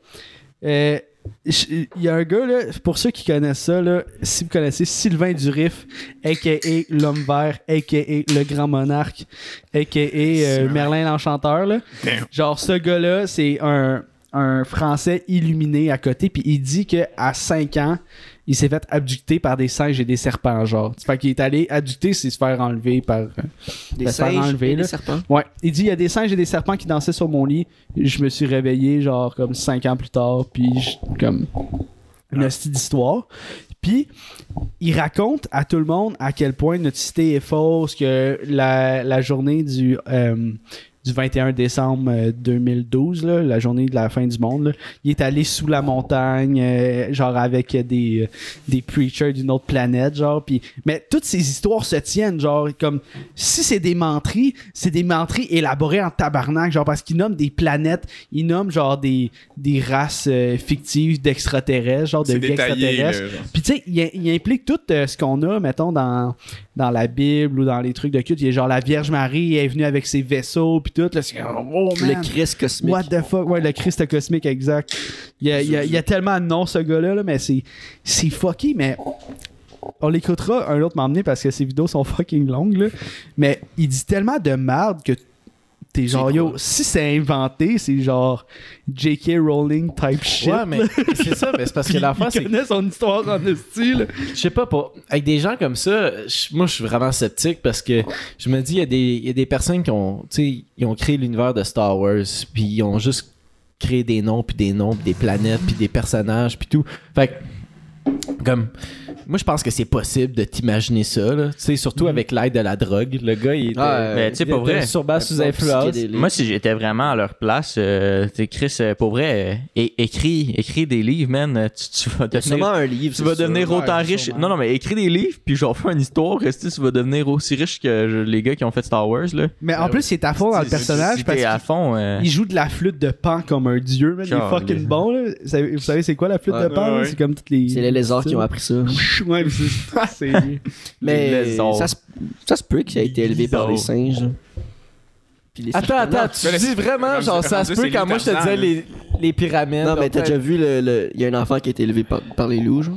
euh, il y a un gars, là, pour ceux qui connaissent ça, là, si vous connaissez Sylvain Durif, a.k.a. l'homme vert, a.k.a. le grand monarque, a.k.a. euh, Merlin l'enchanteur, là. Genre, ce gars-là, c'est un, un Français illuminé à côté, puis il dit que à 5 ans, il s'est fait abducter par des singes et des serpents, genre. Fait qu'il est allé abducter, c'est se faire enlever par... euh, Des Ben, singes enlever, et là. des serpents. Ouais, il dit il y a des singes et des serpents qui dansaient sur mon lit. Je me suis réveillé genre comme 5 ans plus tard, puis je- comme une hostie d'histoire. Puis il raconte à tout le monde à quel point notre cité est fausse, que la, la journée du euh, du 21 décembre euh, 2012, là, la journée de la fin du monde, là, il est allé sous la montagne, euh, genre avec des, euh, des preachers d'une autre planète, genre. Puis, mais toutes ces histoires se tiennent, genre, comme si c'est des menteries, c'est des menteries élaborées en tabarnak, genre parce qu'ils nomment des planètes, ils nomment genre des, des races euh, fictives d'extraterrestres, genre de vie extraterrestre. Puis tu sais, il, il implique tout euh, ce qu'on a, mettons, dans, dans la Bible ou dans les trucs de culte. Il y a genre la Vierge Marie est venue avec ses vaisseaux, puis tout. Là, oh Le Christ cosmique. what the fuck? Ouais, le Christ cosmique, exact. Il y a, il y a- il y a tellement de noms, ce gars-là, là, mais c'est, c'est fucky, mais on l'écoutera un autre m'emmener parce que ses vidéos sont fucking longues, là. Mais il dit tellement de merde que t'es genre, yo, si c'est inventé, c'est genre J.K. Rowling type shit. Ouais, mais c'est ça, mais c'est parce que il c'est connaît son histoire en style. Je sais pas, pour, avec des gens comme ça, moi je suis vraiment sceptique parce que je me dis, il y, a des- il y a des personnes qui ont, tu sais, ils ont créé l'univers de Star Wars, puis ils ont juste créé des noms, puis des noms, puis des planètes, puis des personnages, puis tout. Fait que, comme, moi je pense que c'est possible de t'imaginer ça, là. Tu sais, surtout avec l'aide de la drogue. Le gars, il était, Ah, tu il pas sur base sous influence. Moi, si j'étais vraiment à leur place, euh, Chris, euh, pour vrai, euh, écris, écris des livres, man. euh, Tu, tu vas devenir, un livre. tu c'est vas sûr. devenir Ouais, autant riche. sûrement. Non, non, mais écris des livres, puis genre fais une histoire. reste, tu vas devenir aussi riche que je- les gars qui ont fait Star Wars, là. Mais en plus, il est à fond dans le personnage parce à qu'il fond. euh, il joue de la flûte de pan comme un dieu. man. Il est fucking bon. Là. Vous savez, c'est quoi la flûte Ouais. de pan? C'est comme toutes les. Les lézards qui ont appris ça. Ouais, mais c'est-. Mais ça se, ça se peut qu'il a été élevé par des lézards. singes. Puis les Attends, attends, tu Mais dis c'est- vraiment, rendu- genre, ça rendu, se peut c'est quand moi je te Tarzan, disais les, les pyramides. Non, mais t'as déjà vu le, le- Il y a un enfant qui a été élevé par, par les loups, genre?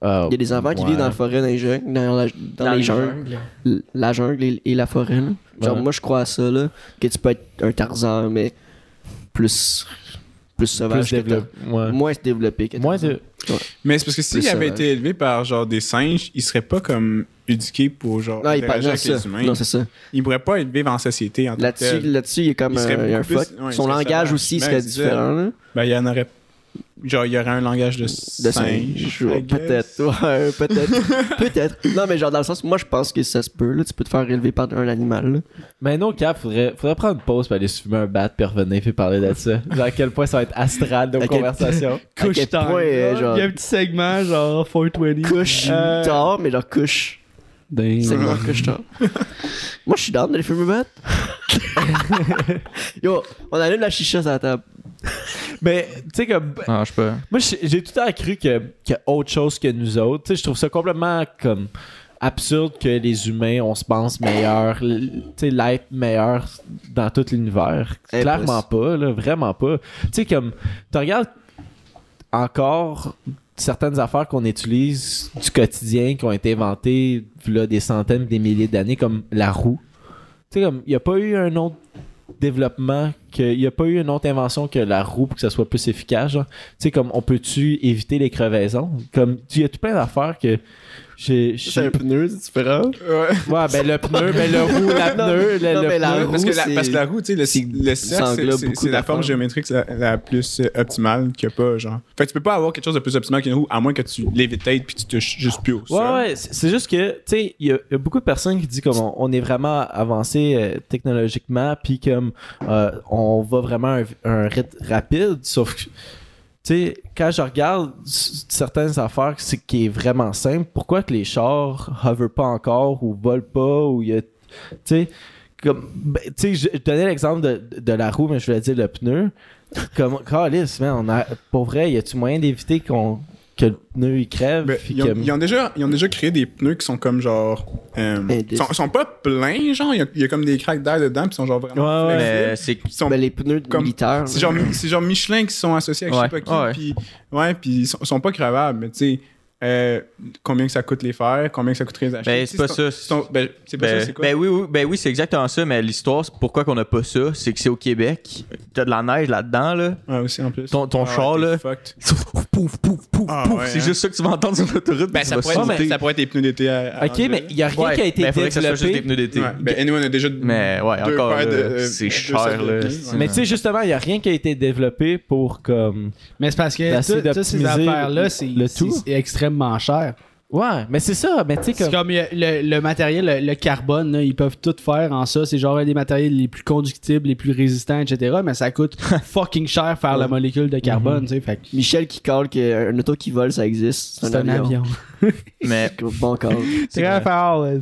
Ah, Il y a des enfants qui vivent dans la forêt, dans les jungles, dans, la, dans les jungles. L- La jungle et, et la forêt, là. Genre, Ouais. moi, je crois à ça, là. Que tu peux être un Tarzan, mais plus. Plus sauvage. plus que développé. Tar- Ouais. Moins développé que Moins. Mais c'est parce que s'il avait été élevé par genre des singes, il serait pas comme éduqué pour genre Non, il parle interagir de avec ça. les humains. Non, c'est ça. il pourrait pas vivre en société en tant que Là-dessus, là-dessus, il y a comme Il il y a un fuck. ouais, Son langage sauvage. aussi Ben, serait différent, là. Ben, il y en aurait genre, il y aurait un langage de, De singe. Peut-être, ouais, peut-être. peut-être. Non, mais genre, dans le sens, moi, je pense que ça se peut, là. Tu peux te faire élever par un animal, là. Mais non, Cap, faudrait, faudrait prendre une pause pour aller fumer un bat puis revenir puis parler de ça. Genre à quel point ça va être astral nos conversations. Couche Il y a un petit segment, genre 420. Couche Euh, tard, mais genre couche. moi couche tard. moi, je suis down d'aller fumer bat. Yo, on allume la chicha sur la table. Mais, tu sais, comme. Ah, je pas. Moi, j'ai tout le temps cru que- qu'il y a autre chose que nous autres. Tu sais, je trouve ça complètement comme absurde que les humains, on se pense meilleur, l- tu sais, l'être meilleur dans tout l'univers. Impossible. Clairement pas, là, vraiment pas. Tu sais, comme, tu regardes encore certaines affaires qu'on utilise du quotidien qui ont été inventées là, des centaines, des milliers d'années, comme la roue. Tu sais, comme, il n'y a pas eu un autre développement, qu'il n'y a pas eu une autre invention que la roue pour que ça soit plus efficace. Tu sais, comme, on peut-tu éviter les crevaisons? Comme, il y a tout plein d'affaires que j'ai... j'ai- C'est un pneu, c'est différent. Ouais. Ouais, ben le pneu, ben le roue, la Non, pneu, le, non, le mais la pneu. roue, Parce que, la, c'est- parce que la roue, tu sais, le, c'est- le cercle, c'est- la forme géométrique la, la plus euh, optimale qu'il n'y a pas, genre. Fait que tu peux pas avoir quelque chose de plus optimal qu'une roue, à moins que tu lévites puis tu touches juste plus au sol. Ouais, ouais, c'est juste que, tu sais, il y, a- il y a beaucoup de personnes qui disent comme on, on est vraiment avancé euh, technologiquement, puis comme euh, on va vraiment un, un rythme rapide, sauf que, sais, quand je regarde certaines affaires c'est qui est vraiment simple, pourquoi que les chars hover pas encore ou volent pas ou il y a, tu sais, comme, ben, tu je, donnais l'exemple de, la roue, mais je voulais dire le pneu. Comme, man, on a, pour vrai, y a-tu moyen d'éviter qu'on que le pneu il crève? Ben, ils, ont, que- ils ont déjà, ils ont déjà créé des pneus qui sont comme genre. Euh, Indice. sont, sont pas pleins, genre. Il y a, il y a comme des craques d'air dedans, puis ils sont genre vraiment. Ouais, ouais. c'est. Ils sont- Ben, les pneus de Comme- militaires. c'est genre, c'est genre Michelin qui sont associés avec je sais pas Ouais, qui. ouais. Puis, ouais, puis ils sont, sont pas crevables, mais tu sais. euh, combien que ça coûte les faire, combien que ça coûterait les acheter. Ben, c'est pas ça. ben, c'est pas Ben, ça, c'est quoi? ben oui, oui, ben oui, c'est exactement ça, mais l'histoire, c'est pourquoi qu'on a pas ça, c'est que c'est au Québec. T'as de la neige là-dedans, là. Ouais, aussi en plus. Ton- ton Ah, char, là. Pouf, pouf, pouf, Ah, pouf. ouais, c'est hein. juste ça que tu vas entendre sur l'autoroute. Ben, ça pourrait, être, ça pourrait être des pneus d'été à, à Ok, mais il y a rien Ouais, qui a été ben, faudrait que ça soit juste des développé. pneus d'été. Ouais, ben, anyway, on a déjà Mais ouais, deux encore, de- c'est deux cher, là. ouais. Mais tu sais, justement, il n'y a rien qui a été développé pour comme. Mais c'est parce que toutes ces affaires-là, c'est le c'est- tout. c'est extrêmement cher. Ouais, mais c'est ça. Mais tu sais, C'est comme. comme le, le matériel, le, le carbone, là, ils peuvent tout faire en ça. C'est genre un des matériels les plus conductibles, les plus résistants, etc. Mais ça coûte fucking cher faire la molécule de carbone, tu sais. Fait Michel qui colle qu'un auto qui vole, ça existe. c'est un avion. Mais Bon call. Très fort, ouais.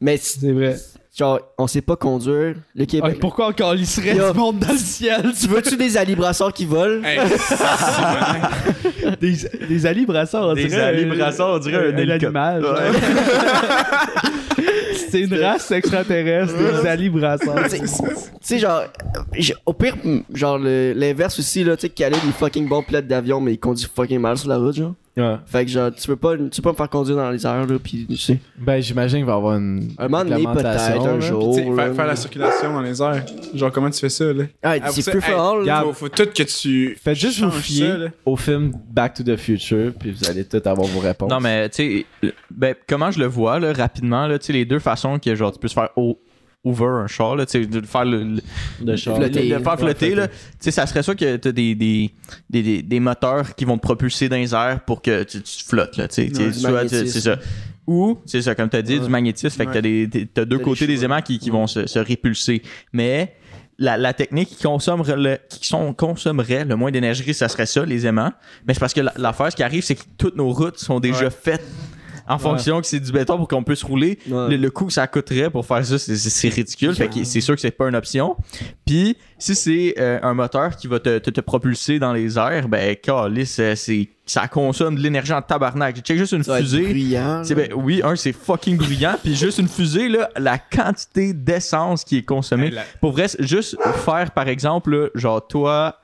Mais c'est vrai. Genre, on sait pas conduire. Le Ouais, Québec. pourquoi on calisserait Yo. du monde dans le ciel? Tu veux-tu des alibrasseurs qui volent? Hey, Des, des Ali Brassard, on Des dirait. Un- on dirait un hélicoptère. animal. Ouais. c'est une race extraterrestre, des Ali Brassard. Tu sais- genre, au pire, genre, l'inverse aussi, là, tu sais, Khaled, il fucking bon pilote d'avion, mais il conduit fucking mal sur la route, genre. Ouais. Fait que, genre, tu peux pas, tu peux pas me faire conduire dans les airs, là, pis, tu sais. Ben, j'imagine qu'il va y avoir une. Un moment donné, peut-être, un jour. faire, faire la circulation dans les airs. Genre, comment tu fais ça, là? Ah, Ah, c'est plus fort, là. Faut, faut tout que tu. Faites juste vous fier ça, au film Back to the Future, puis vous allez tout avoir vos réponses. Non, mais tu sais, ben, comment je le vois là, rapidement, là, tu sais, les deux façons que genre, tu peux se faire au- over un char, là, tu de le faire le, le- de char. Flotter. le- le faire flotter, là, tu sais, ça serait ça que t'as des, des, des, des, des moteurs qui vont te propulser dans les airs pour que tu, tu flottes, là, tu sais, tu sais, Ouais, magnétisme. c'est ça. Ou, c'est ça, comme tu as dit, Ouais. du magnétisme, fait que t'as, des, t'as deux T'as côtés des aimants qui, qui vont se, se répulser. Mais la, la technique qui consommerait le, qui sont- consommerait le moins d'énergie, ça serait ça, les aimants. Mais c'est parce que la- l'affaire, ce qui arrive, c'est que toutes nos routes sont déjà Ouais. faites en fonction que c'est du béton pour qu'on puisse rouler. Ouais. Le, le coût que ça coûterait pour faire ça, c'est, ridicule. Fait que c'est sûr que c'est pas une option. Puis, si c'est euh, un moteur qui va te, te, te propulser dans les airs, ben, calice, euh, c'est, ça consomme de l'énergie en tabarnak. Check juste une Ça fusée. bruyant. C'est ben, oui, un, c'est fucking bruyant. Puis juste une fusée, là, la quantité d'essence qui est consommée. Hey, la- Pour vrai, juste faire, par exemple, là, genre, toi,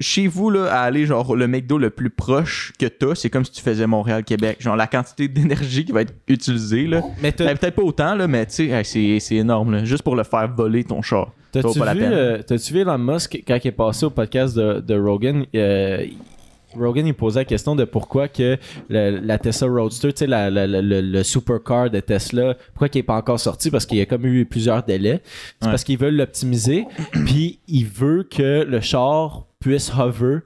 chez vous, là, à aller, genre, le McDo le plus proche que t'as, c'est comme si tu faisais Montréal-Québec. Genre, la quantité d'énergie qui va être utilisée, là. Mais t'as- Ben, peut-être pas autant, là, mais tu sais, hey, c'est, c'est énorme, là. Juste pour le faire voler ton char. Ça vaut T'as-tu pas la vu, peine. euh, t'as-tu vu Elon Musk quand il est passé au podcast de, de Rogan? euh, Rogan il posait la question de pourquoi que le- la Tesla Roadster, tu sais, la- la- la- le, le supercar de Tesla, pourquoi il est pas encore sorti? Parce qu'il y a comme eu plusieurs délais. C'est Ouais. parce qu'ils veulent l'optimiser, puis il veut que le char puisse hover,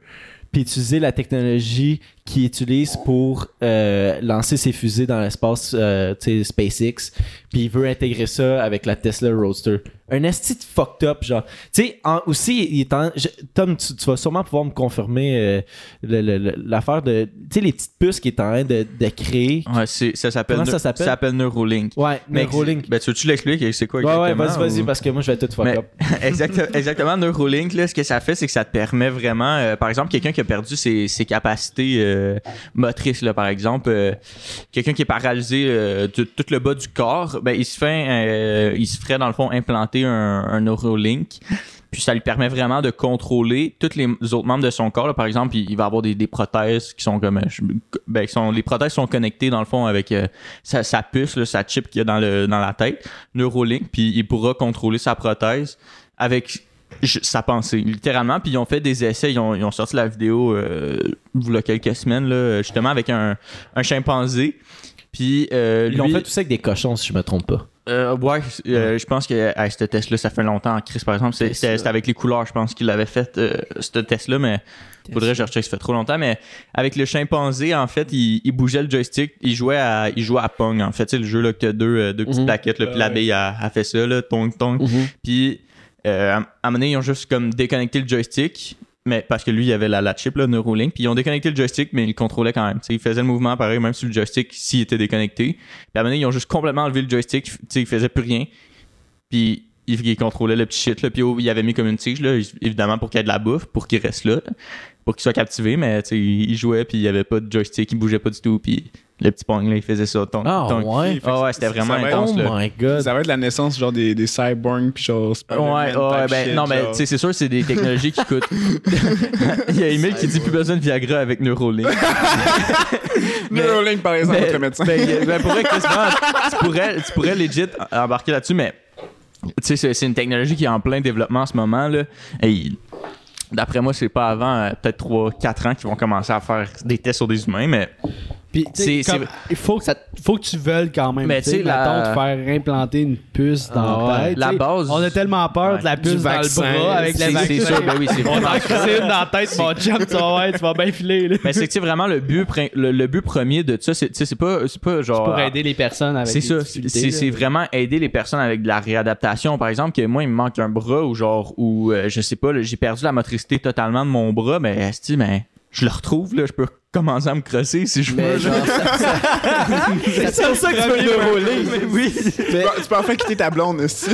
puis utiliser la technologie qu'ils utilisent pour euh, lancer ses fusées dans l'espace, euh, tu sais, SpaceX. Puis il veut intégrer ça avec la Tesla Roadster. Un esti de fucked up, genre. Tu sais, aussi, il est en- je- Tom, tu, tu vas sûrement pouvoir me confirmer euh, l'affaire de, tu sais, les petites puces qu'il est en train de, de créer. Ouais, ça s'appelle Comment ça s'appelle? ça s'appelle Neuralink. Ouais, Mais Neuralink. Ben, tu veux-tu l'expliquer? C'est quoi Ouais, ouais, exactement? vas-y, vas-y, ou- parce que moi, je vais tout fuck Mais- up. Exact- exactement, Neuralink, là, ce que ça fait, c'est que ça te permet vraiment, euh, par exemple, quelqu'un qui a perdu ses, ses capacités euh, motrices, là, par exemple, quelqu'un qui est paralysé de tout le bas du corps, ben, il se fait, euh, il se ferait dans le fond implanter un, un Neuralink. Puis ça lui permet vraiment de contrôler tous les autres membres de son corps. là. Par exemple, il, il va avoir des, des prothèses qui sont comme, euh, ben, qui sont, les prothèses sont connectées dans le fond avec euh, sa, sa puce, là, sa chip qu'il y a dans, le, dans la tête, Neuralink. Puis il pourra contrôler sa prothèse avec sa pensée, littéralement. Puis ils ont fait des essais, ils ont, ils ont sorti la vidéo euh, il y a quelques semaines, là, justement, avec un, un chimpanzé. Puis euh, Ils l'ont fait tout ça avec des cochons, si je me trompe pas. euh, ouais, euh, je pense que à ce test-là, ça fait longtemps en Chris, par exemple. C'est- C'était c'était avec les couleurs, je pense qu'il avait fait euh, ce test-là, mais faudrait que je recheck, ça fait trop longtemps. Mais avec le chimpanzé, en fait, il, il bougeait le joystick, il jouait à, il jouait à Pong, en fait. Tu sais, le jeu là, que t'as deux, deux petites Mhm. plaquettes, là, puis l'abeille a, a fait ça, là, tong tong. Mhm. Puis, euh, à à un moment donné, ils ont juste comme déconnecté le joystick. Mais parce que lui, il avait la, la chip, là, Neuralink. Puis ils ont déconnecté le joystick, mais ils le contrôlaient quand même. Il faisait le mouvement pareil, même si le joystick, s'il était déconnecté. Puis à un moment donné, ils ont juste complètement enlevé le joystick. Tu sais, il faisait plus rien. Puis il, il contrôlait le petit shit, là. Puis oh, il avait mis comme une tige, là, évidemment, pour qu'il y ait de la bouffe, pour qu'il reste là, pour qu'il soit captivé. Mais il il jouait, puis il y avait pas de joystick, il bougeait pas du tout. Puis le petit pong, là, il faisait ça. Ton, Ah, ton- ouais. Ah ouais, c'était Ça vraiment être- intense, Oh là. my god. Ça va être la naissance genre des, des cyborgs puis genre Ouais, ouais, type ben shit, non, mais genre. tu sais, c'est sûr, c'est des technologies qui coûtent. Il y a Emile qui dit plus besoin de Viagra avec Neuralink. Neuralink par exemple, notre médecin. ben, ben, pour vrai, tu pourrais, tu pourrais legit embarquer là-dessus, mais tu sais, c'est, c'est une technologie qui est en plein développement en ce moment. Là. Et il- d'après moi, c'est pas avant euh, peut-être 3-4 ans qu'ils vont commencer à faire des tests sur des humains, mais Puis, C'est- comme, il faut que, Ça- faut que tu veuilles quand même. Mais tu sais, la- te faire implanter une puce dans Ah la ouais. tête. La base- On a tellement peur de la puce dans le bras avec c'est, le c'est vaccin. sûr, ben oui, c'est On une dans la tête, mon chum, tu vas voir, tu vas bien filer. Là. Mais c'est que vraiment le but, le, le but premier de ça, c'est, c'est pas, c'est pas genre. pour aider les personnes avec C'est ça, c'est c'est vraiment aider les personnes avec de la réadaptation. Par exemple, que moi, il me manque un bras ou genre, ou euh, je sais pas, j'ai perdu la motricité totalement de mon bras, mais je le retrouve, là, je peux commencer à me crosser si je veux. Genre, ça, ça- C'est pour ça que tu veux le rouler. Mais oui, Tu peux- tu peux enfin quitter ta blonde aussi.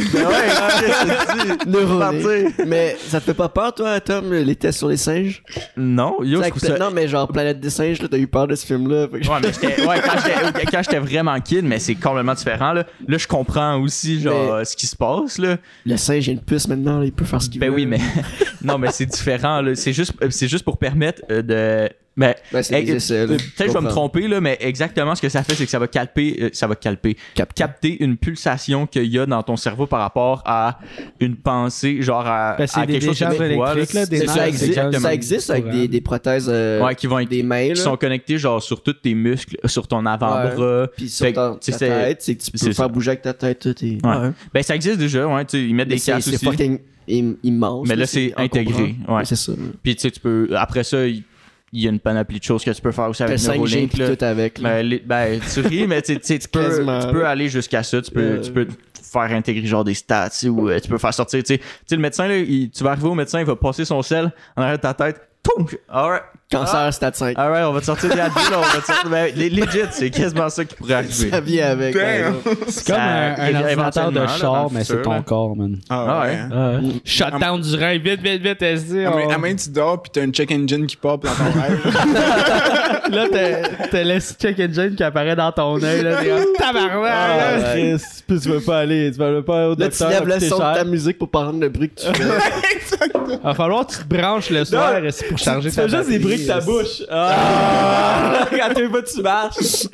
Neuralink. Mais ça te fait pas peur, toi, Tom, les tests sur les singes? non, yo, je ça. Non, mais genre Planète des singes, là, t'as eu peur de ce film-là. Ouais, mais j'étais- ouais, quand j'étais- quand j'étais vraiment kid, mais c'est complètement différent. Là, là je comprends aussi genre ce qui se passe. Là. Le singe, il a une puce maintenant, là, il peut faire ce qu'il Ben veut. oui, mais non, mais c'est différent. là. C'est juste, c'est juste pour permettre euh, de. Ben, c'est des. Euh, Peut-être que je vais me tromper, là, mais exactement ce que ça fait, c'est que ça va calper, euh, ça va calper, Cap- capter une pulsation qu'il y a dans ton cerveau par rapport à une pensée, genre à, Ben, c'est à des quelque chose décharges que tu vois, là, des c'est Ça, existe, ça existe avec des, des prothèses, euh, Ouais, qui vont être, des mains, qui sont connectés genre sur tous tes muscles, sur ton avant-bras. Puis sur Fait ta, c'est- tête, c'est que tu peux c'est faire ça. bouger avec ta tête. Tout et... Ouais. Ben ça existe déjà, ouais, tu sais, ils mettent Mais des c'est casques c'est aussi. fucking im- immense. Mais là, c'est intégré, ouais. C'est ça. Puis tu sais, tu peux, après ça, il y a une panoplie de choses que tu peux faire aussi avec 5G Neuralink. pis là. tout avec. là. Ben, les- ben, tu ris, mais tu peux, tu peux aller jusqu'à ça. Tu peux, Euh. tu peux faire intégrer genre des stats ou euh, tu peux faire sortir. Tu sais, Tu sais, le médecin, là, il- tu vas arriver au médecin, il va passer son sel en arrière de ta tête. Toum! Alright, Cancer stade 5. alright, on va te sortir des adultes, là, on va te sortir. Ben, les- legit, c'est quasiment ça qui pourrait arriver. Ça vient avec. Damn. C'est comme Ça- un, un ordinateur de char, mais c'est ton corps, man. Ah Ah ouais. ouais. Ah ouais. Shutdown du rein, vite, vite, vite, SD. À main- à main, tu dors pis t'as une check engine qui pop dans ton rêve. Là, t'as- t'as le check engine qui apparaît dans ton œil. Là, t'es comme tabarnak. Ah, puis tu veux pas aller, tu veux pas aller au Là, tu docteur. lèves le son de ta musique pour pas rendre le bruit que tu fais. Il va falloir que tu te branches le soir pour charger Tu ta fais juste des bruits de ta bouche. Ah! quand tu pas, tu marches.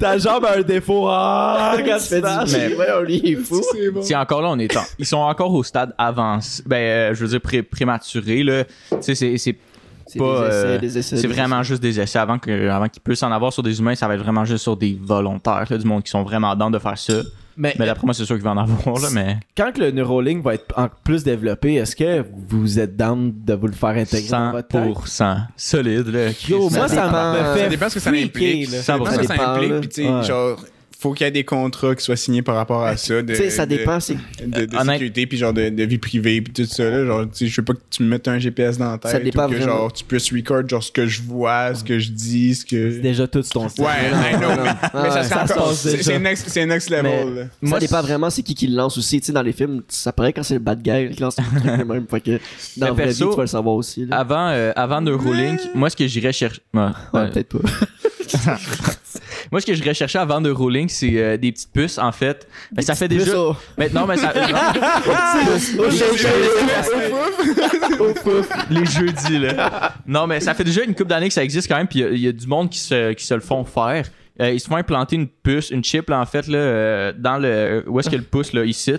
Ta jambe a un défaut. Ah! Quand tu tu fais du marches. bruit. Ouais, on est fou. c'est bon. Si encore là, on est en- ils sont encore au stade avancé. Ben, euh, je veux dire, pré- prématuré, là. Tu sais, c'est- c'est euh, essais. vraiment juste des essais. Avant que- avant qu'ils puissent en avoir sur des humains, ça va être vraiment juste sur des volontaires, là, du monde qui sont vraiment dans de faire ça. Mais, Mais d'après moi, c'est sûr qu'il va en avoir, là, mais quand que le Neuralink va être en plus développé, est-ce que vous êtes down de vous le faire intégrer dans votre? 100% solide, là. Yo, moi, ça dépend- me fait Ça dépend ce que ça implique. là. Ça dépend ce que ça implique. Puis, tu sais, Ouais. genre, faut qu'il y ait des contrats qui soient signés par rapport à ça. De, Tu sais, ça de- dépend. c'est- De, de Honnête- sécurité, puis genre de, de vie privée, puis tout ça. Là, genre, tu sais, je veux pas que tu me mettes un GPS dans la tête. Ça dépend ou que vraiment. genre, tu puisses record genre, ce que je vois, ce que je dis, ce que. C'est déjà tout ton site. Ouais, I know, mais, mais Ouais, ça, ça encore. C'est next, c'est next level. Mais- là. Ça Moi, dépend c'est- vraiment c'est qui qui le lance aussi. Tu sais, dans les films, ça paraît quand c'est le bad guy qui lance le truc même. Fait que dans Mais la vraie vie, tu vas le savoir aussi. Là. Avant, euh, avant Neuralink, moi, ce que j'irais chercher. Ouais, Ouais, ouais. peut-être pas. Moi, ce que j'irais chercher avant Neuralink, c'est euh, des petites puces, en fait. Ben, ça fait déjà. Au- Mais non, mais ça. les jeudis, là. Non, mais ça fait déjà une couple d'années que ça existe quand même, puis il y a- il y, a du monde qui se, qui se le font faire. Euh, ils se font implanter une puce, une chip, là, en fait, là, euh, dans le. Où est-ce que le pouce, là, ici.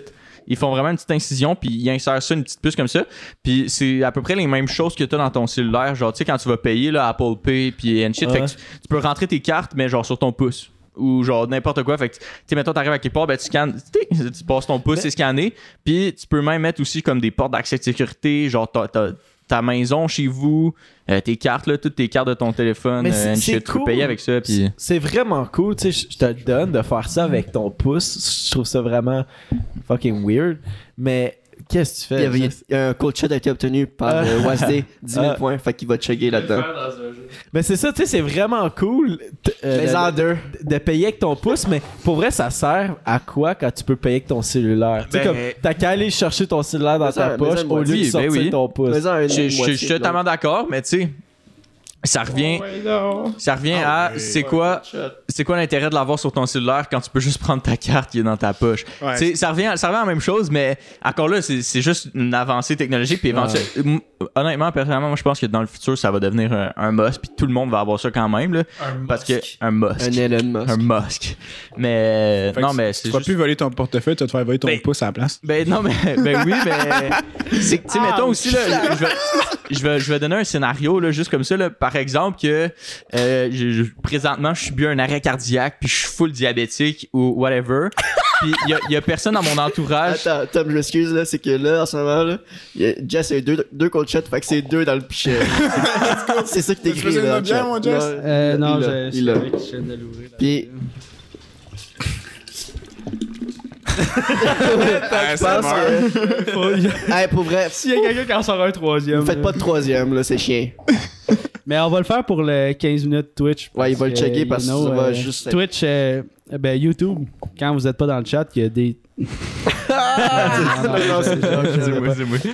Ils font vraiment une petite incision, puis ils insèrent ça, une petite puce comme ça. Puis c'est à peu près les mêmes choses que tu as dans ton cellulaire. Genre, tu sais, quand tu vas payer, là, Apple Pay, puis and shit. Fait que tu, tu peux rentrer tes cartes, mais genre sur ton pouce. Ou genre n'importe quoi. Fait que, tu sais, mettons, t'arrives à quelque part, ben tu scannes, tu passes ton pouce, c'est scanné. Puis tu peux même mettre aussi comme des portes d'accès de sécurité, genre ta, ta- maison chez vous, euh, tes cartes, là, toutes tes cartes de ton téléphone, euh. Tu peux cool. payer avec ça. Puis C'est vraiment cool, tu sais, je je te le donne de faire ça avec ton pouce. Je trouve ça vraiment fucking weird. Mais qu'est-ce que tu Il fais? y avait il y a un cold shot a été obtenu par Ah. euh, WASD, 10 000 Ah. points. Fait qu'il va chugger là-dedans. Mais c'est ça, tu sais, c'est vraiment cool euh, de- en deux. de payer avec ton pouce, mais pour vrai, ça sert à quoi quand tu peux payer avec ton cellulaire? Tu sais, Ben- comme, t'as qu'à aller chercher ton cellulaire dans ta ça, poche au lieu de sortir ben oui. ton pouce. Je, suis totalement d'accord, mais tu sais, ça revient. Ça revient à c'est quoi c'est quoi l'intérêt de l'avoir sur ton cellulaire quand tu peux juste prendre ta carte qui est dans ta poche? Ouais. Tu ça revient ça revient à la même chose mais encore là c'est c'est juste une avancée technologique puis éventuellement honnêtement personnellement moi je pense que dans le futur ça va devenir un, un must puis tout le monde va avoir ça quand même là parce que un must Un Elon Musk. un Musk. Mais Fait non tu- mais Tu c'est vas juste plus voler ton portefeuille, tu vas te faire voler ton Ben- pouce à la place. ben non, mais ben oui, mais c'est tu sais mettons aussi là, je vais, je vais je vais donner un scénario là juste comme ça là, par exemple que euh, je- je- présentement je suis bien un arrêt cardiaque puis je suis full diabétique ou whatever. puis il y a, il y a personne dans mon entourage. Attends, Tom, je m'excuse, là, c'est que là, en ce moment, là, il y a- Jess a eu deux, deux cold shots, fait que c'est deux dans le pichet. c'est ça que Tu t'écris, là. bière, chat. mon Jess? Non, Euh, non, il je, l'a, je je viens de l'ouvrir. là. Puis, je pense que... hey, pour vrai, S'il y a quelqu'un qui en sort un troisième. faites là. pas de troisième, là, c'est chien. Mais on va le faire pour le 15 minutes Twitch. Ouais, il va le checker you parce que ça va euh, juste Twitch, euh, ben YouTube, quand vous êtes pas dans le chat, il y a des.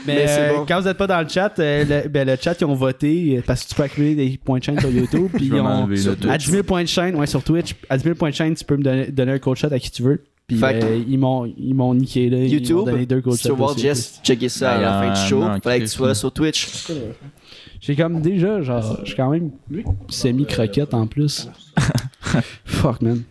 Mais, euh, bon. quand vous êtes pas dans le chat, euh, le, ben, le chat, ils ont voté parce que tu peux accumuler des points de chaîne sur YouTube. Puis Je vais ils ont, à 10 000 points de chaîne, ouais, sur Twitch, à 10 000 points de chaîne, tu peux me donner, donner un cold shot à qui tu veux. Puis euh, ils m'ont ils m'ont niqué là. ils YouTube, donné deux si tu veux voir. Jess checker ça à Ben, la fin du show, non, fallait que tu sois là. sur Twitch. J'ai comme déjà, genre, je suis quand même semi-croquette en plus. Fuck, man.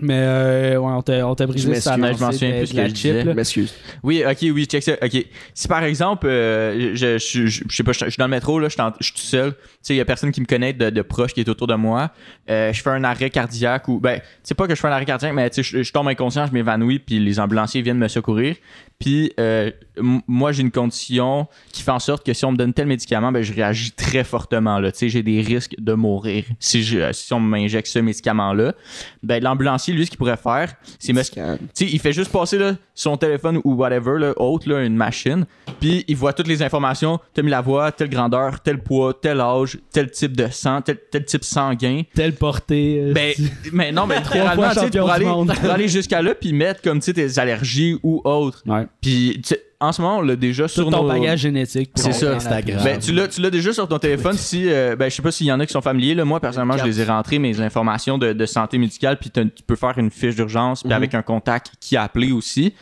Mais euh, ouais, on t'a on t'a brisé Je ça m'excuse, je m'en souviens plus je disais. Je m'excuse. Oui, ok, oui, check ça. Ok. Si par exemple, euh, je, je, je, je sais pas, je, je suis dans le métro, là, je suis, en- je suis tout seul. Tu sais, il y a personne qui me connaît de, de proche qui est autour de moi. Euh, je fais un arrêt cardiaque ou, ben, c'est pas que je fais un arrêt cardiaque, mais tu sais, je, je tombe inconscient, je m'évanouis, puis les ambulanciers viennent me secourir. Puis euh, m- moi, j'ai une condition qui fait en sorte que si on me donne tel médicament, ben, je réagis très fortement. Là. Tu sais, j'ai des risques de mourir si, je, si on m'injecte ce médicament-là. Ben, l'ambulancier, lui, ce qu'il pourrait faire, c'est tu sais, il fait juste passer là, son téléphone ou whatever, là, autre, là, une machine, puis il voit toutes les informations. T'as mis la voix, telle grandeur, tel poids, tel âge, tel type de sang, tel, tel type sanguin. Tel porté. euh, Ben, mais non, mais champion pour aller, pour aller jusqu'à là, puis mettre comme tu tes allergies ou autres. Ouais. Puis en ce moment, on l'a déjà Tout sur ton nos... bagage génétique. C'est ça. Instagram. Ben, tu l'as, tu l'as déjà sur ton téléphone. Si, euh, ben, je sais pas s'il y en a qui sont familiers. Là, moi, personnellement, je les ai rentrés, mes informations de, de santé médicale. Puis tu peux faire une fiche d'urgence, puis avec un contact qui a appelé aussi.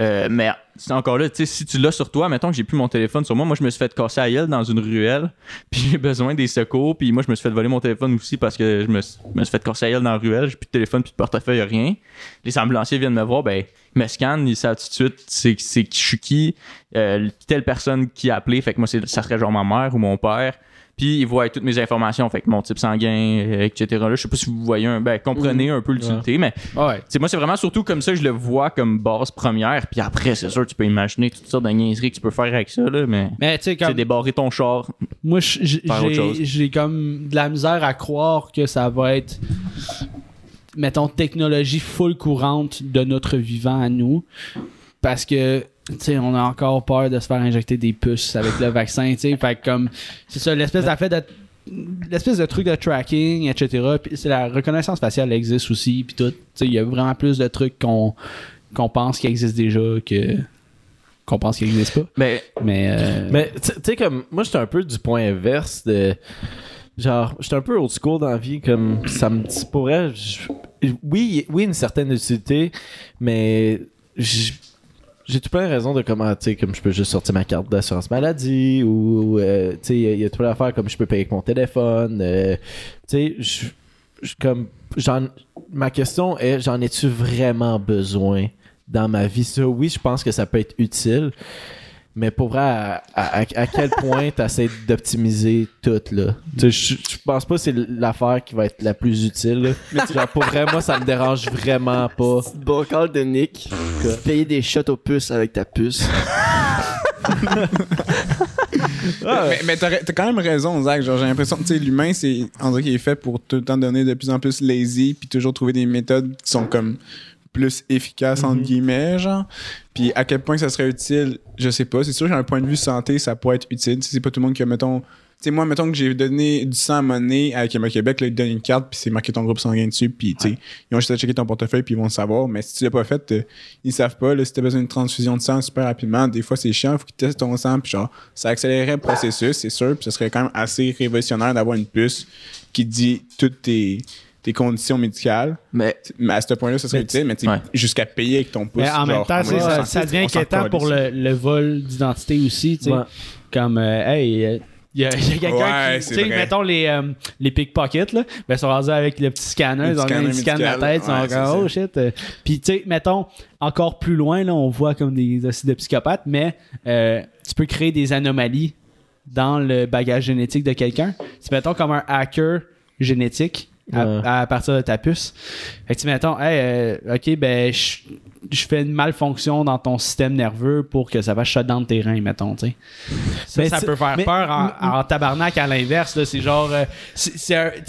Euh, mais c'est encore là, tu sais, si tu l'as sur toi, mettons que j'ai plus mon téléphone sur moi, moi je me suis fait casser à gueule dans une ruelle, puis j'ai besoin des secours, puis moi je me suis fait voler mon téléphone aussi parce que je me, me suis fait casser à gueule dans la ruelle, j'ai plus de téléphone, plus de portefeuille, rien. Les ambulanciers viennent me voir, ben ils me scannent, ils savent tout de suite c'est c'est je suis qui, euh, telle personne qui a appelé, fait que moi ça serait genre ma mère ou mon père. Puis il voit toutes mes informations, fait que mon type sanguin, euh, etc. Là, je sais pas si vous voyez un, ben comprenez un peu l'utilité, mais Ouais. moi c'est vraiment surtout comme ça que je le vois comme base première. Puis après, c'est sûr, tu peux imaginer toutes sortes de niaiseries que tu peux faire avec ça, là, mais Mais tu sais, comme. débarrer ton char. Moi, j'ai comme de la misère à croire que ça va être, mettons, technologie full courante de notre vivant à nous. Parce que, tu sais, on a encore peur de se faire injecter des puces avec le vaccin, tu. Fait comme, c'est ça, l'espèce d'affaire de l'espèce de truc de tracking, etc. Puis c'est la reconnaissance faciale existe aussi, puis tout. Il y a vraiment plus de trucs qu'on pense qui existent déjà que qu'on pense qu'ils n'existent pas. Mais Mais, euh, Mais tu sais, comme moi, j'étais un peu du point inverse de. Genre, j'étais un peu old school dans la vie, comme ça me pourrait. Oui, oui, une certaine utilité, mais j- j'ai tout plein de raisons de comment, tu sais, comme je peux juste sortir ma carte d'assurance maladie ou, euh, tu sais, il y a tout plein d'affaires comme je peux payer avec mon téléphone. euh, tu sais, comme, j'en, ma question est, j'en ai-tu vraiment besoin dans ma vie? Ça, oui, je pense que ça peut être utile. Mais pour vrai, à, à- à- à quel point tu essaies d'optimiser tout, là? Tu sais, Je je pense pas que c'est l'affaire qui va être la plus utile. là. Genre, pour vrai, moi, ça me dérange vraiment pas. Bon call de Nick. Payer des shots aux puces avec ta puce. mais mais t'as t'as quand même raison, Zach. Genre, j'ai l'impression que tu sais, l'humain, c'est on dirait qu'il est fait pour tout le temps donner de plus en plus lazy, puis toujours trouver des méthodes qui sont comme plus efficaces entre guillemets, genre. Puis à quel point ça serait utile, je sais pas. C'est sûr qu'un point de vue santé, ça pourrait être utile. C'est pas tout le monde qui a, mettons. Tu sais, moi, mettons que j'ai donné du sang à monnaie avec Québec, Québec, là, ils te donnent une carte, puis c'est marqué ton groupe sanguin dessus, puis tu sais, ils ont juste à checker ton portefeuille, puis ils vont le savoir. Mais si tu l'as pas fait, euh, ils savent pas. Là, si t'as besoin d'une transfusion de sang super rapidement, des fois c'est chiant, faut qu'ils testent ton sang, puis genre, ça accélérerait le processus, c'est sûr, puis ce serait quand même assez révolutionnaire d'avoir une puce qui dit toutes tes, tes conditions médicales. mais Mais à ce point-là, ça serait utile, mais tu sais, Ouais. jusqu'à payer avec ton pouce. Mais en même temps, ça, devient inquiétant pour le, vol d'identité aussi, tu sais. Ouais. Comme, euh, hey, euh, il y a, il y a quelqu'un Ouais, qui, tu sais, mettons les, euh, les pickpockets, là, ben, ils sont rendus avec le petit scanner, Le ils ont scanner ils scannent la tête, ils sont comme, oh shit. euh. Puis, tu sais, mettons, encore plus loin, là, on voit comme des aussi de psychopathes, mais euh, tu peux créer des anomalies dans le bagage génétique de quelqu'un. C'est, mettons, comme un hacker génétique. À, Ouais. à partir de ta puce. Fait que tu mettons, hey, euh, ok, ben, je fais une malfonction dans ton système nerveux pour que ça va shut down tes reins, mettons, tu sais. Ça, Mais ça peut faire mais- peur en, en tabarnak à l'inverse, là. C'est genre, euh,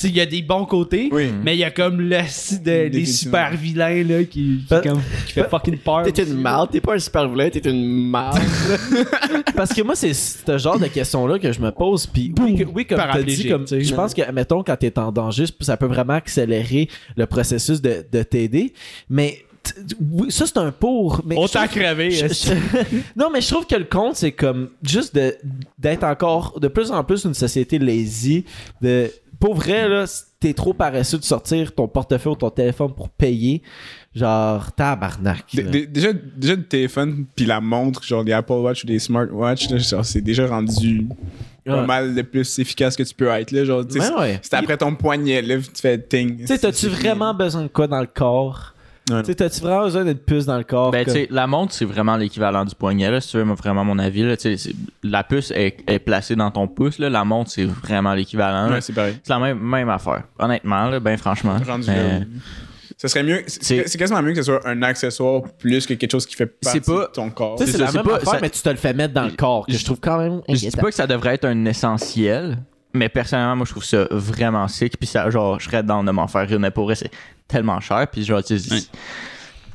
il y a des bons côtés, Oui. mais il y a comme le, de, super vilains, là, qui, qui, comme, qui fait fucking peur. T'es une marde, t'es pas un super vilain, t'es une marde. Parce que moi, c'est ce genre de questions-là que je me pose. Puis oui, que- oui, comme tu dit, comme, tu sais. je pense que, mettons, quand tu es en danger, ça peut vraiment accélérer le processus de, de t'aider. Mais oui, ça, c'est un pour. Mais je- est-ce- je- non, mais je trouve que le compte, c'est comme juste de- d'être encore de plus en plus une société lazy. De, pour vrai, là, t'es trop paresseux de sortir ton portefeuille ou ton téléphone pour payer. Genre, tabarnak. Dé- déjà, déjà le téléphone puis la montre, genre des Apple Watch ou des smartwatch, là, genre, c'est déjà rendu pas Ouais. mal le plus efficace que tu peux être. Là, genre, Ouais. C'est après ton poignet, là, tu fais ting. Tu sais, t'as-tu vraiment besoin de quoi dans le corps? Ouais. T'as-tu vraiment besoin d'une puce dans le corps? Ben, tu comme- sais, la montre, c'est vraiment l'équivalent du poignet, là, si tu veux vraiment mon avis. Là, la puce est, est placée dans ton pouce, là, la montre, c'est vraiment l'équivalent. Ouais, c'est pareil. c'est la même, même affaire. Honnêtement, là, ben franchement. Rendu Ça serait mieux. C'est C'est- c'est quasiment mieux que ce soit un accessoire plus que quelque chose qui fait partie C'est pas- de ton corps. Tu sais, c'est la c'est même pas- affaire, ça- mais tu te le fais mettre dans le corps, que je trouve quand même Je dis inquiétant. pas que ça devrait être un essentiel, mais personnellement, moi, je trouve ça vraiment sick. Puis ça, genre, je serais dans de m'en faire une, mais pour vrai, c'est tellement cher. Puis genre, tu sais,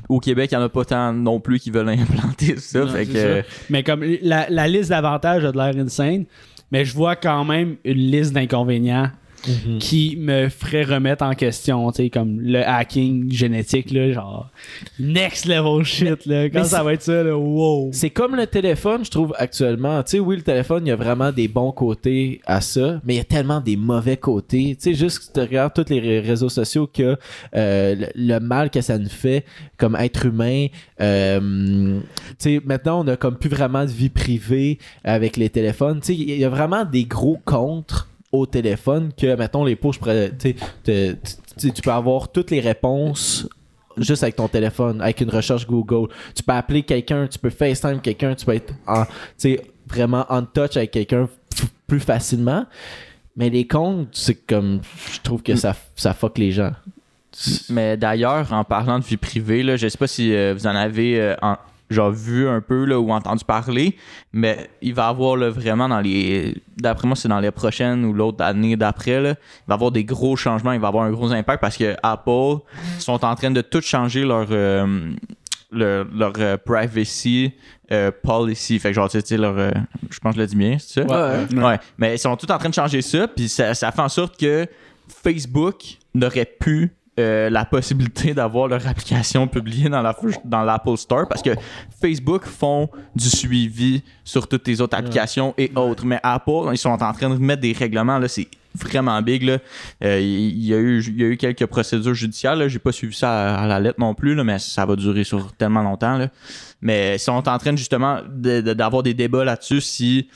au Québec, il y en a pas tant non plus qui veulent implanter ça. Non, fait c'est que, ça. Mais comme la, la liste d'avantages a de l'air insane, mais je vois quand même une liste d'inconvénients Mhm. qui me ferait remettre en question, tu sais, comme le hacking génétique, là, genre next level shit, là. Quand mais ça va être ça, là, wow. C'est comme le téléphone, je trouve, actuellement. Tu sais, oui, le téléphone, il y a vraiment des bons côtés à ça, mais il y a tellement des mauvais côtés. Tu sais, juste que tu regardes tous les ré- réseaux sociaux que euh, le, le mal que ça nous fait comme être humain. euh, tu sais, maintenant, on a comme plus vraiment de vie privée avec les téléphones. Tu sais, il y a vraiment des gros contres au téléphone que, mettons, les pots, je pourrais, tu peux avoir toutes les réponses juste avec ton téléphone, avec une recherche Google. Tu peux appeler quelqu'un, tu peux FaceTime quelqu'un, tu peux être en, vraiment en touch avec quelqu'un plus facilement. Mais les comptes, c'est comme. Je trouve que ça, ça fuck les gens. Mais d'ailleurs, en parlant de vie privée, là, je sais pas si euh, vous en avez euh, en- genre vu un peu là, ou entendu parler, mais il va y avoir là, vraiment dans les. D'après moi, c'est dans les prochaines ou l'autre année d'après, là, il va y avoir des gros changements, il va y avoir un gros impact parce que Apple sont en train de tout changer leur. euh, leur, leur, euh, privacy euh, policy. Fait que genre, tu sais, leur. euh, je pense que je l'ai dit bien, c'est ça? Ouais. Ouais. Ouais, mais ils sont tous en train de changer ça, puis ça, ça fait en sorte que Facebook n'aurait plus euh, la possibilité d'avoir leur application publiée dans la dans l'Apple Store parce que Facebook font du suivi sur toutes les autres applications et autres, mais Apple ils sont en train de mettre des règlements là, c'est vraiment big là. Euh, Il y, a eu il y a eu quelques procédures judiciaires là, j'ai pas suivi ça à, à la lettre non plus là, mais ça va durer sur tellement longtemps là. Mais ils sont en train justement de- de- d'avoir des débats là-dessus si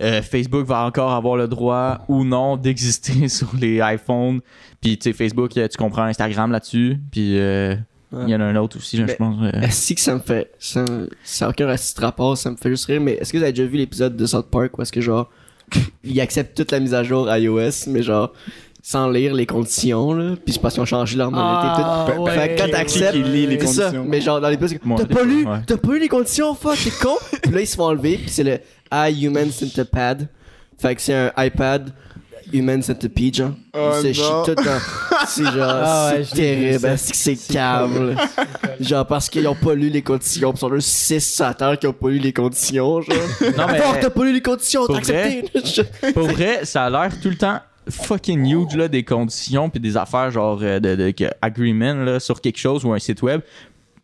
euh, Facebook va encore avoir le droit ou non d'exister sur les iPhones. Puis, tu sais, Facebook, euh, tu comprends Instagram là-dessus. Puis, euh, il y en a un autre aussi, là, je pense. Est-ce que ça me fait. Ça, ça a aucun rapport, ça me fait juste rire, mais est-ce que vous avez déjà vu l'épisode de South Park où est-ce que genre. Ils acceptent toute la mise à jour iOS, mais genre. Sans lire les conditions, là. Puis c'est parce qu'ils ont changé leur monnaie et tout. ouais. Fait que quand t'acceptes, qui lit les c'est ça. conditions? Mais genre dans l'épisode, Moi, t'as pas lu, ouais. t'as pas lu les conditions, fuck, t'es con. puis là ils se font enlever, puis c'est le iHuman Centipede. Fait que c'est un iPad Human Centipede, genre. Oh c'est chi- non. tout dans. C'est genre, Ah ouais, c'est terrible, c'est câble. genre parce qu'ils ont pas lu les conditions, pis ils sont juste 6 satans qui ont pas lu les conditions, genre. Non, mais Oh, t'as pas lu les conditions, Pour t'as accepté. Je- pour vrai, ça a l'air tout le temps fucking huge, là, des conditions puis des affaires, genre, euh, de, de, que- agreement, là, sur quelque chose ou un site web.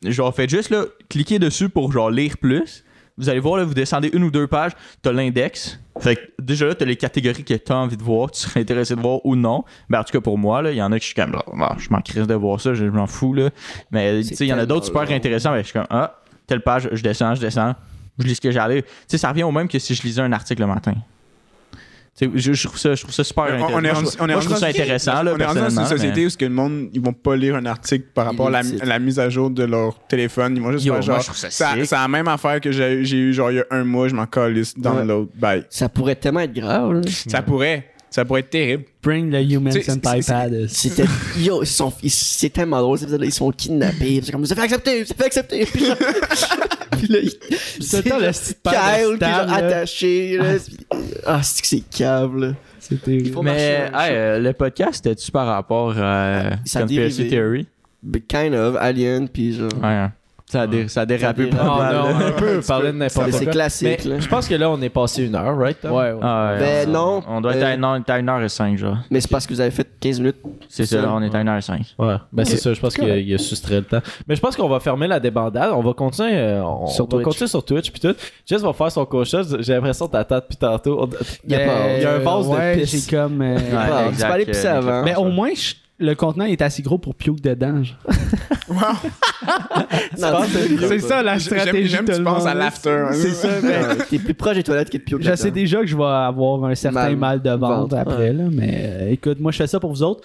Genre, faites juste, là, cliquez dessus pour, genre, lire plus. Vous allez voir, là, vous descendez une ou deux pages, t'as l'index. Fait que déjà là, t'as les catégories que t'as envie de voir, que tu serais intéressé de voir ou non. Ben, en tout cas, pour moi, là, il y en a que je suis comme, Ah, je m'en crisse de voir ça, je, m'en fous, là. Mais, tu il y en a d'autres super intéressants, mais je suis comme, ah, telle page, je descends, je descends, je lis ce que j'allais. Tu sais, ça revient au même que si je lisais un article le matin. Je, je trouve ça, je trouve ça super On- intéressant. on est Moi, rendu- je, on est moi, je trouve rendu ça dans- intéressant, là, On est rendu dans une société mais- où ce que le monde, ils vont pas lire un article par rapport à la, Illicite. à la mise à jour de leur téléphone. Ils vont juste Yo, faire moi, genre. ça. C'est la même affaire que j'ai j'ai eu genre il y a un mois, je m'en calisse download. Bye. Ça pourrait tellement être grave, là. Ça pourrait. Ça pourrait être terrible. Bring the human senpai pad. C'était. Yo, ils sont. ils- C'est tellement drôle. Ils sont kidnappés. C'est comme, ça fait accepter, ça fait accepter. Puis là, puis là, C'est Kyle qui est attaché. Là. Ah, c'est que c'est câble. là. C'était. Mais hey, euh, le podcast, c'était-tu par rapport à Ça a Conspiracy. Theory? Kind of, Alien, puis genre. Ouais. Ça a, dé- ça a dérapé pas Non, mal. non, là. un peu parler de n'importe Mais quoi. c'est classique, Mais je pense que là, on est passé une heure, right? Tom? Ouais, ouais. Ah, ouais, Ben on- non, On doit être à, euh, on est à 1h05, genre. Mais c'est parce que vous avez fait 15 minutes. C'est ça, on est à 1h05. Ouais, ben c'est ça, je pense qu'il a, a soustrait le temps. Mais je pense qu'on va fermer la débandade. On va continuer, euh, on, Sur on va Twitch. continuer sur Twitch puis tout. Jess va faire son coach J'ai l'impression que t'attends depuis tantôt. On- Il y a pas- il y a un vase de ouais, pisse. j'ai comme. Ah, exact, peux aller pisser avant. Mais au moins, je- le contenant est assez gros pour pioque dedans. genre. Non, C'est ça la J'aime- stratégie. J'aime que tu le penses à l'after. hein. C'est ça, ben, T'es plus proche des toilettes que de pio Je sais déjà que je vais avoir un certain Mal- mal de ventre ventre, après, là, mais euh, écoute, moi je fais ça pour vous autres.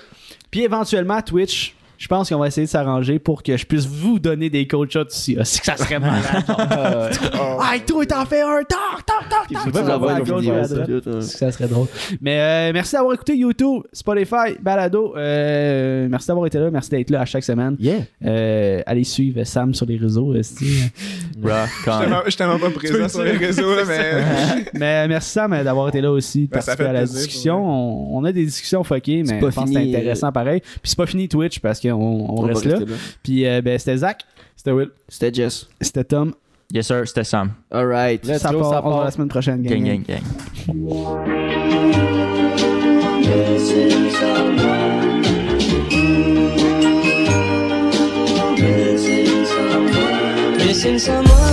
Puis éventuellement, Twitch, je pense qu'on va essayer de s'arranger pour que je puisse vous donner des cold shots aussi. C'est que ça serait malade. Oh. Hey, toi, t'en fais un! Toc, toc, toc, toc! Ça, que serait drôle. Mais euh, merci d'avoir écouté YouTube, Spotify, Balado. Euh, merci d'avoir été là. Merci d'être là à chaque semaine. Yeah. Euh, allez suivre Sam sur les réseaux. Je tellement pas présent sur les réseaux, là, mais. mais merci Sam euh, d'avoir été là aussi, de Ben, participer à la discussion. On, on a des discussions fuckées, mais je pense que c'est intéressant pareil. Puis c'est pas fini Twitch parce qu'on on On va reste là. là. Puis euh, ben, c'était Zach, C'était Will. C'était Jess. c'était Tom. Yes, sir, c'était Sam. Alright. Let's ça go, part, ça on part. la semaine prochaine. gang, Gang, gang. gang, gang. Missing someone